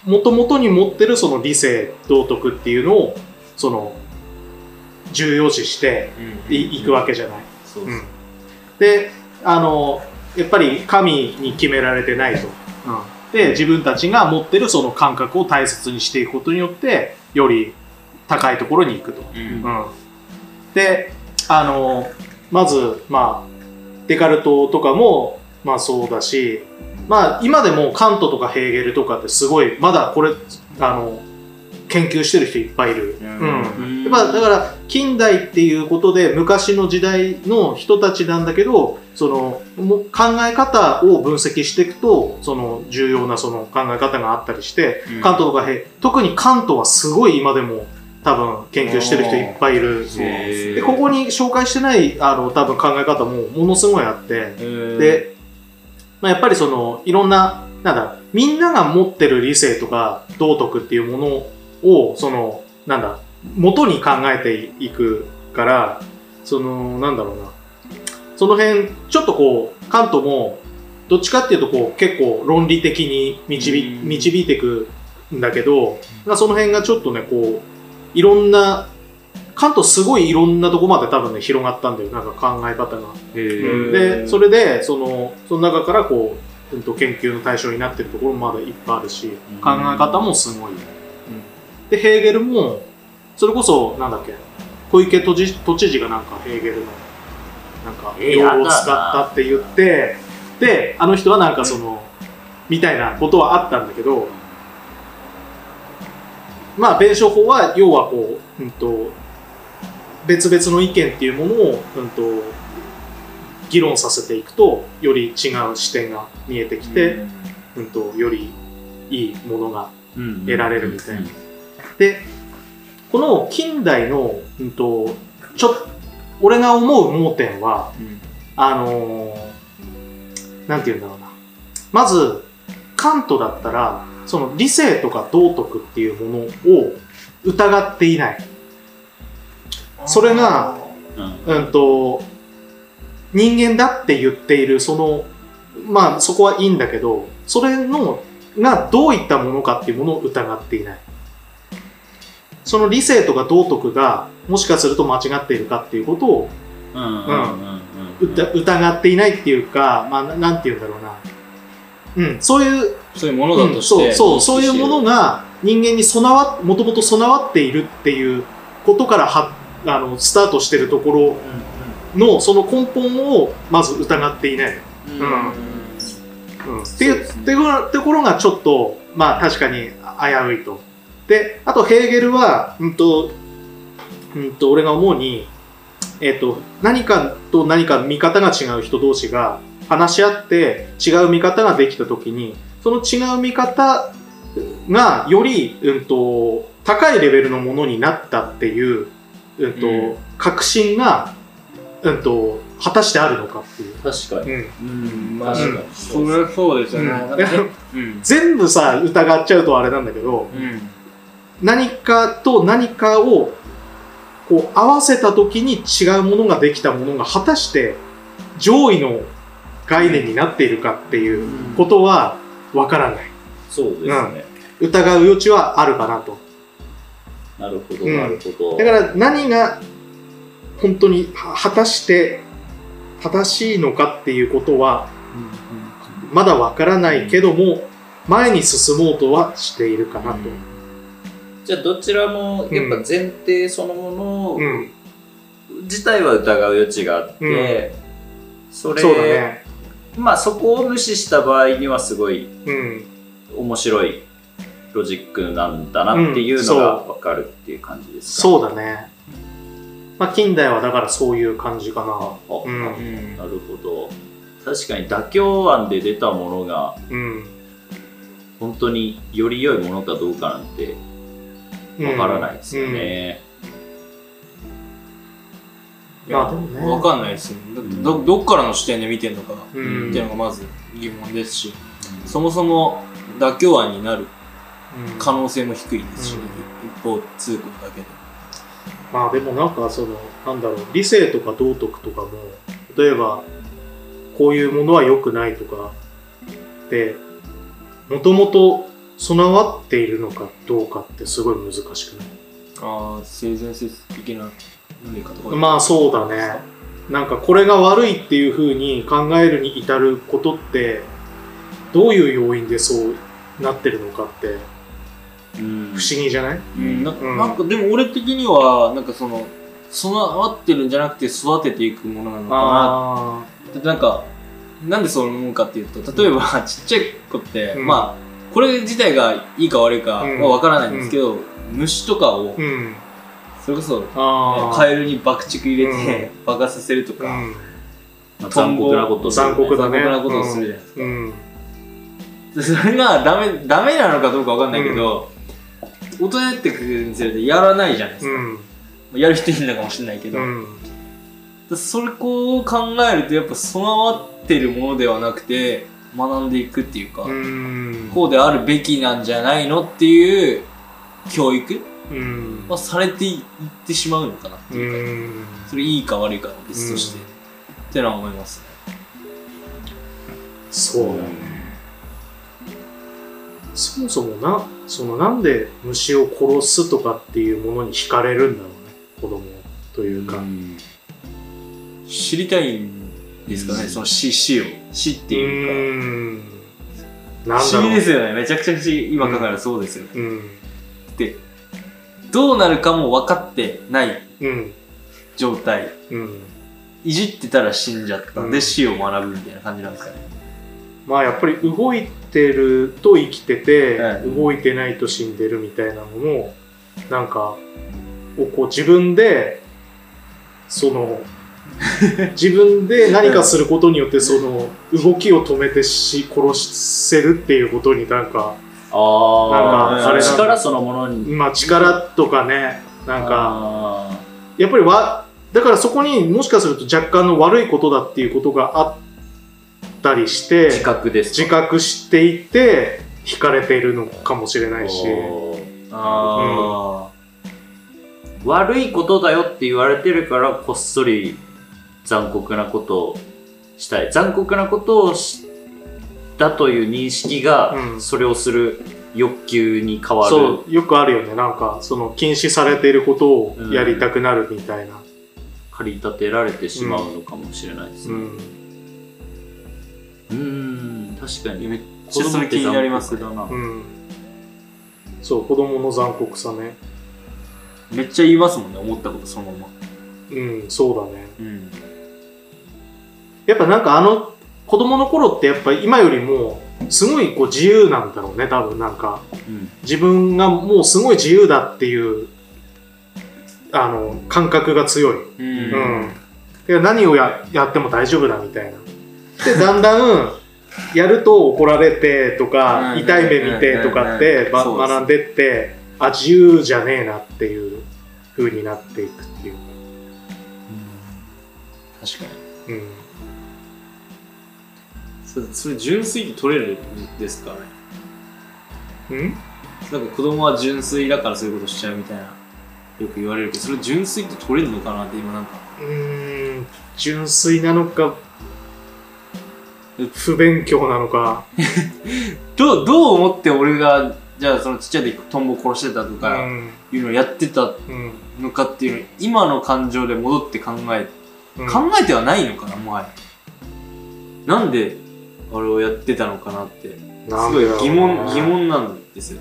もともとに持ってるその理性道徳っていうのをその重要視してい,、くわけじゃない。うん。であのやっぱり神に決められてないと。で自分たちが持ってるその感覚を大切にしていくことによってより高いところに行くと。うんうん、であのまずまあデカルトとかもまあそうだしまあ今でもカントとかヘーゲルとかってすごいまだこれあの研究してる人いっぱいいる。うん。やっぱだから近代っていうことで昔の時代の人たちなんだけどそのも考え方を分析していくとその重要なその考え方があったりして、うん。カントとかヘ特にカントはすごい今でも多分研究してる人いっぱいいる。でここに紹介してないあの多分考え方もものすごいあって、で、まあ、やっぱりそのいろんななんだみんなが持ってる理性とか道徳っていうものをそのなんだ元に考えていくからそのなんだろうな。その辺ちょっとこうカントもどっちかっていうとこう結構論理的に導うん。導いていくんだけど、まあその辺がちょっとねこういろんな関東すごいいろんなとこまで多分ね広がったんだよ。なんか考え方が。ー。でそれでそのその中からこう、うん、と研究の対象になってるところもまだいっぱいあるし考え方もすごい。でヘーゲルもそれこそなんだっけ小池都知都知事がなんかヘーゲルのなんかえ用語を使ったって言ってであの人はなんかそのみたいなことはあったんだけどまあ弁証法は要はこう、うん、と別々の意見っていうものを、うん、と議論させていくとより違う視点が見えてきて、うん、とよりいいものが得られるみたいな。でこの近代の、うん、とちょ俺が思う盲点はあのーなんて言うんだろうな。まずカントだったらその理性とか道徳っていうものを疑っていない。それがうん。うんと人間だって言っているそのまあそこはいいんだけどそれのがどういったものかっていうものを疑っていないその理性とか道徳がもしかすると間違っているかっていうことを疑っていないっていうか、まあ、ななんて言うんだろうな、うん、そういうそういうものだとして、うんそうそうそういうものが人間に備わもともと備わっているっていうことからはあのスタートしてるところのその根本をまず疑っていない、うん。うん。っていうっていうところがちょっとまあ確かに危ういと。であとヘーゲルは、うんとうん、と俺が思うに、えっと何かと何か見方が違う人同士が話し合って違う見方ができた時にその違う見方がより、うん、と高いレベルのものになったっていう、うんとうん。確信が、うん、と果たしてあるのかっていう。確かに。うん。うんまあ、確かに。それはそうですよね、全部さ疑っちゃうとあれなんだけどうん何かと何かをこう合わせた時に違うものができたものが果たして上位の概念になっているかっていうことはわからない。そうですね。疑う余地はあるかなと。なるほどうん。なるほど。だから何が本当には果たして正しいのかっていうことはまだわからないけども前に進もうとはしているかなと。じゃあどちらもやっぱ前提そのものうん、自体は疑う余地があって、それね。まあそこを無視した場合にはすごいうん、面白いロジックなんだなっていうのが分かるっていう感じですか、そうだね。まあ近代はだからそういう感じかな。あうんうんなるほど確かに妥協案で出たものがうん。本当により良いものかどうかなんてわからないですよね、いやね。わかんないですよ。だってどどっからの視点で見てんのかうん。っうん。ていうのがまず疑問ですしそもそも妥協案になるうん。可能性も低いですし、うん。一方通行だけで。まあでもなんかその、なんだろう、理性とか道徳とかも、例えば、こういうものは良くないとか、で、もともと備わっているのかどうかってすごい難しくない？ああ性善説的な何かとか。まあそうだね。なんかこれが悪いっていうふうに考えるに至ることって、どういう要因でそうなってるのかってうん。不思議じゃない？うん。なうん。なんかでも俺的にはなんかその備わってるんじゃなくて育てていくものなのかあな。ってなんかなんでそう思うかっていうと例えばちっちゃい子って、うん。まあこれ自体がいいか悪いかはうん分からないんですけど、虫とかを。それこそ。カエルに爆竹入れて爆発させるとか、うん。まあ残酷なことですよね残酷なことをするじゃないですかそれがダメダメなのかどうか分かんないけど、大人になってくるにつれてやらないじゃないですか、うん。やる人いるのかもしれないけど、うん。でそれこう考えるとやっぱ備わってるものではなくて学んでいくっていうか、うん。こうであるべきなんじゃないのっていう教育うん。はされていってしまうのかなってういうか、ん。それいいか悪いかは別として、ってのは思いますねそうだね。そもそもな、そのなんで虫を殺すとかっていうものに惹かれるんだろうね、子供というか。知りたいんですかね、その死死を。死っていうか、うーん。なん不。思議ですよね。めちゃくちゃ不思議。今考えるとそうですよね、うん。でどうなるかも分かってないうん。状態。うん。いじってたら死んじゃった。んで、うん。死を学ぶみたいな感じなんですかね。まあやっぱり動いてると生きてて、はい。動いてないと死んでるみたいなのもなんかをこう自分でその 自分で何かすることによってその動きを止めてし殺せるっていうことになんかああなんかあれ力そのものに。まあ力とかねなんかかやっぱりわだからそこにもしかすると若干の悪いことだっていうことがあったりして自覚です自覚していて惹かれているのかもしれないし、おー。あ悪いことだよって言われてるからこっそり残酷なことをしたい。残酷なことをしたという認識が、うん。それをする欲求に変わる。そうよくあるよね。なんかその禁止されていることをやりたくなるみたいな、駆り立てられてしまうのかもしれないですね。うん。うんん確かに。めっちゃそれ気になりますね。子供って残酷だな。うん。そう子供の残酷さね。めっちゃ言いますもんね。思ったことそのまま。うんそうだね。うんやっぱなんかあの子供の頃ってやっぱ今よりもすごいこう自由なんだろうね多分なんか。うん自分がもうすごい自由だっていうあの感覚が強い。うん。うん。で何をややっても大丈夫だみたいな。で、だんだん、やると怒られてとか、うん。痛い目見てとかって学んでって、あ、自由じゃねえなっていう風になっていくっていう。確かに。うん。それそれ純粋って取れるんですかね？うん？なんか子供は純粋だからそういうことしちゃうみたいなよく言われるけどそれ純粋って取れるのかなって今なんかうーん、純粋なのか、不勉強なのか。どうどう思って俺がじゃあそのちっちゃい時トンボ殺してたとうかん。いうのをやってたうん。のかっていうのを今の感情で戻って考えうん考えてはないのかなもはやなんであれをやってたのかなって。すごい疑問疑問なんですよ。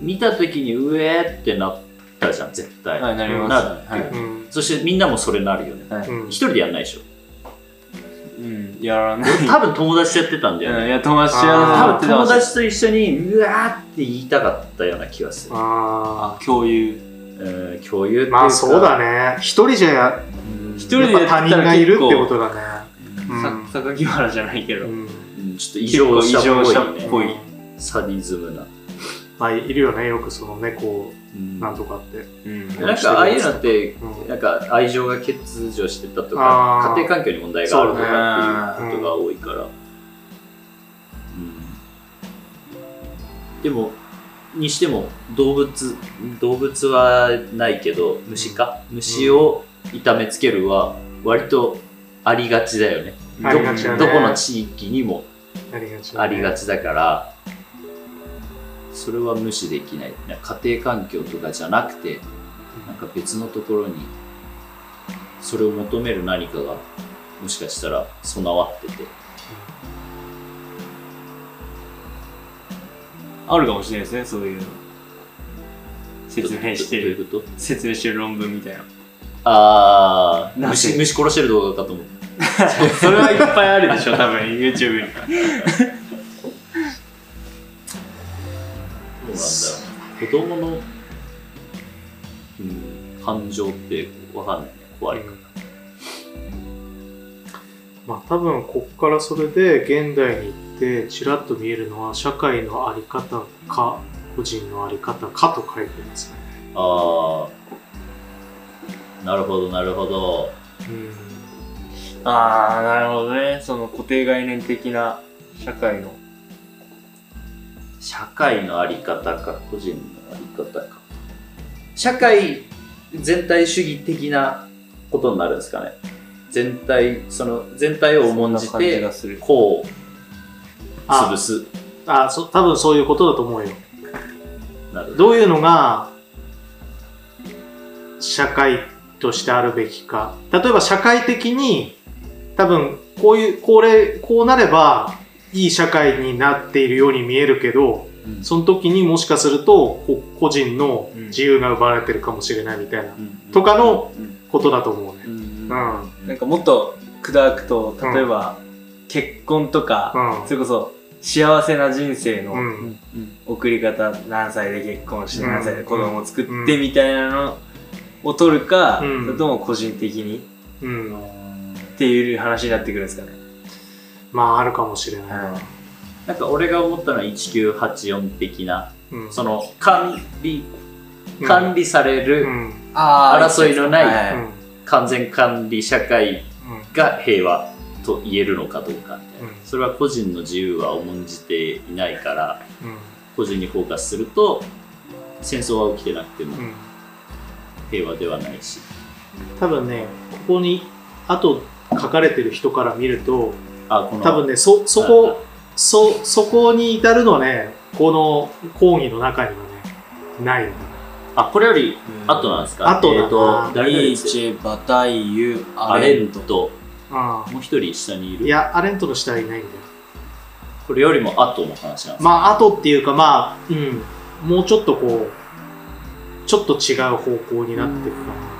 見た時にうえーってなったじゃん絶対、はいなります。なるはい。うん。そしてみんなもそれなるよね。はい。人でやんないでしょ。うんやらない多分友達とやってたんだよね。うんいや友達あー。は多分友達と一緒にうわーって言いたかったような気がする。ああ共有。うん共有っていうか。ーまあそうだね。一人じゃや一人でやったらやっぱ他人がいるってことだね。さ榊原じゃないけど、うんうんちょっと異常者っぽい結構異常者ねサディズムな、まあいるよねよくその猫うん。なんとかって。うん。なんかああいうのってうん。なんか愛情が欠如してたとか家庭環境に問題があるとかっていうことが多いから、うん。でもにしても動物動物はないけど虫か？虫を痛めつけるは割とありがちだよね。どありがちだね。どこの地域にもありがちだね。ありがちだからそれは無視できない。家庭環境とかじゃなくてなんか別のところにそれを求める何かがもしかしたら備わってて。あるかもしれないですねそういうの。説明してる。説明してる論文みたいな。ああ虫虫殺してる動画かと思って それはいっぱいあるでしょ多分 YouTube に。どうなんだろう。子供の、うん、感情ってわかんない。ね怖いから。まあ多分こっからそれで現代に行ってちらっと見えるのは社会のあり方か個人のあり方かと書いてますね。ああなるほどなるほど。うんああなるほどね。その固定概念的な社会の。社会のあり方か個人のあり方か。社会全体主義的なことになるんですかね。全体その全体を重んじてがする。こうあ潰す。あそ多分そういうことだと思うよ。なるほど。どういうのが社会としてあるべきか。例えば社会的に多分こういう、これ、こうなればいい社会になっているように見えるけど、うん。その時にもしかするとこ個人の自由が奪われてるかもしれないみたいなとかのことだと思うね。うん。うん。なんかもっと砕くと例えば、結婚とか、うん。それこそ幸せな人生のうん。送り方、何歳で結婚してうん。何歳で子供を作ってみたいなのを取るか、うん。それとも個人的に？うん。っていう話になってくるんですかね。まああるかもしれないな。なんか俺が思ったのは1984的なうん。その管理うん管理されうる争いのない。完全管理社会うん。が平和と言えるのかどうかみたいなうんそれは個人の自由は重んじていないからうん。個人にフォーカスすると戦争は起きてなくてもうん。平和ではないし多分ね、ここに、あと書かれてる人から見ると、あこの多分ね、そ、そこ、そ、そこに至るのはね、この講義の中にはね、ないんだ。あこれより後なんですか？後だ。なえーと誰々ニーチェ、バタイユ、アレント。あもう一人下にいる。いや、アレントの下はいないんだよ。これよりも後の話なんですか？まあ、後っていうか、まあ、うん、もうちょっとこう、ちょっと違う方向になっていくかな。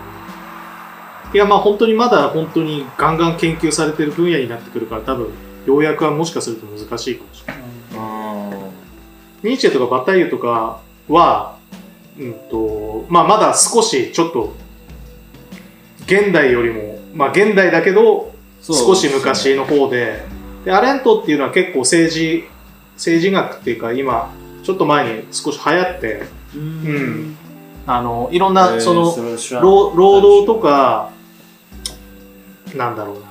いや、まあ本当にまだ本当にガンガン研究されてる分野になってくるから、多分、要約はもしかすると難しいかもしれない。ニーチェとかバタイユとかは、うんと、まあまだ少しちょっと、現代よりも、まあ現代だけど、少し昔の方で、で、アレントっていうのは結構政治、政治学っていうか今、ちょっと前に少し流行って、うん。あの、いろんな、その、労労働とか、なんだろうな。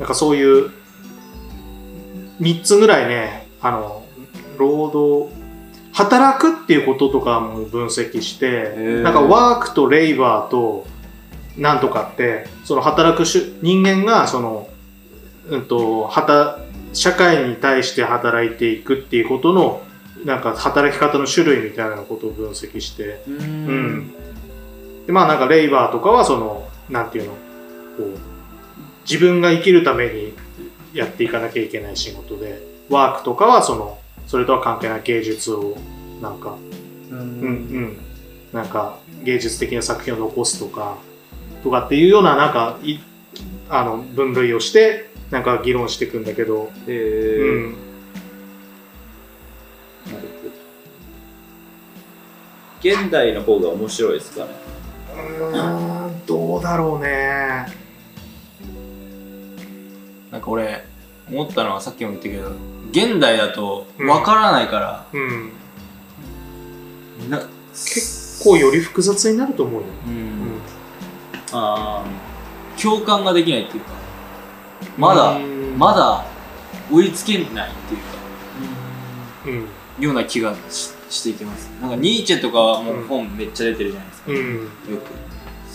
なんかそういう、3つぐらいね、あの、労働、働くっていうこととかも分析して、ーなんかワークとレイバーとなんとかって、その働く人間がその、うんと、はた、社会に対して働いていくっていうことの、なんか働き方の種類みたいなことを分析して、ううんん。で、まあなんかレイバーとかはその、なんていうの、こう、自分が生きるためにやっていかなきゃいけない仕事でワークとかはそのそれとは関係ない芸術をなんかうん。うんなんか芸術的な作品を残すとかとかっていうようななんかいあの分類をしてなんか議論していくんだけど、へうん、えなるほど現代の方が面白いですかね。うーんどうだろうねなんか俺思ったのはさっきも言ったけど現代だとわからないから、うん。な結構より複雑になると思うよ、ううん。ん、あ共感ができないっていうか。まだうん。まだ追いつけないっていうか。うん。ような気がししていきます。なんかニーチェとかはもう本めっちゃ出てるじゃないですか、うん。よく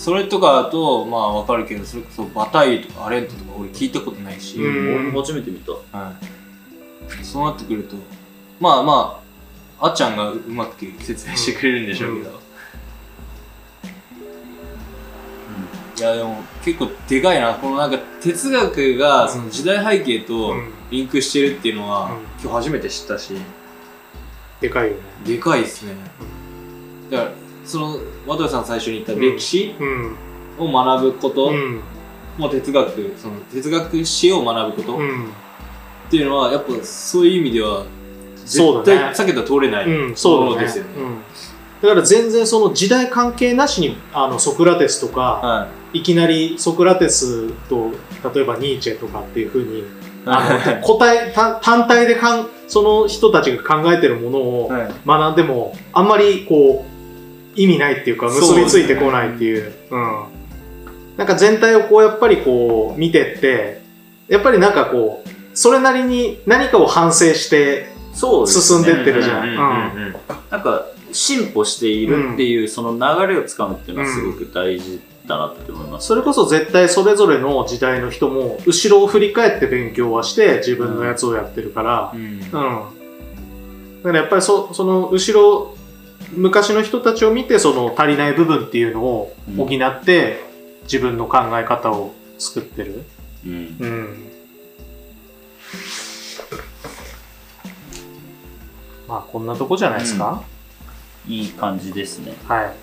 それとかだとまあわかるけどそれこそバタイユとかアレントとか俺聞いたことないし、うん。俺も初めて見た。はい、そうなってくるとまあまああっちゃんがうまく説明してくれるんでしょうけど、いやでも結構でかいな。このなんか哲学がその時代背景とうん。リンクしてるっていうのは、うん。今日初めて知ったし。でかいよね。でかいですね。だからその渡部さん最初に言った歴史うん。を学ぶこと、うん。もう哲学その哲学史を学ぶこと、っうん。ていうのはやっぱそういう意味ではそうだね。絶対避けたら通れないものですよね、うん、だから全然その時代関係なしにあのソクラテスとかはい。きなりソクラテスと例えばニーチェとかっていうふうにあはの答え単単体でかんその人たちが考えてるものをいはい。学んでもあんまりこう意味ないっていうか結びついてこないっていう。うん、なんか全体をこうやっぱりこう見てってやっぱりなんかこうそれなりに何かを反省して進んでってるじゃん。なんか進歩しているっていうその流れをつかむっていうのはすごく大事だなって思います、それこそ絶対それぞれの時代の人も後ろを振り返って勉強はして自分のやつをやってるから、うん。うん。だからやっぱりそその後ろ、昔の人たちを見てその足りない部分っていうのを補って自分の考え方を作ってる。うん。うん。まあこんなとこじゃないですか、いい感じですね。はい。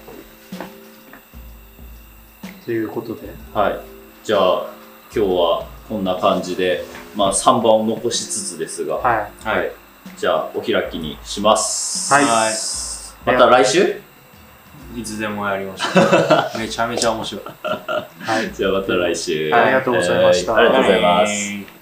ということで。はい。じゃあ今日はこんな感じでまあ3番を残しつつですが。はい。はい。じゃあお開きにします。はい。はいまた来週？いつでもやりましょう。めちゃめちゃ面白い。はい。じゃあまた来週。ありがとうございました。はありがとうございます。はい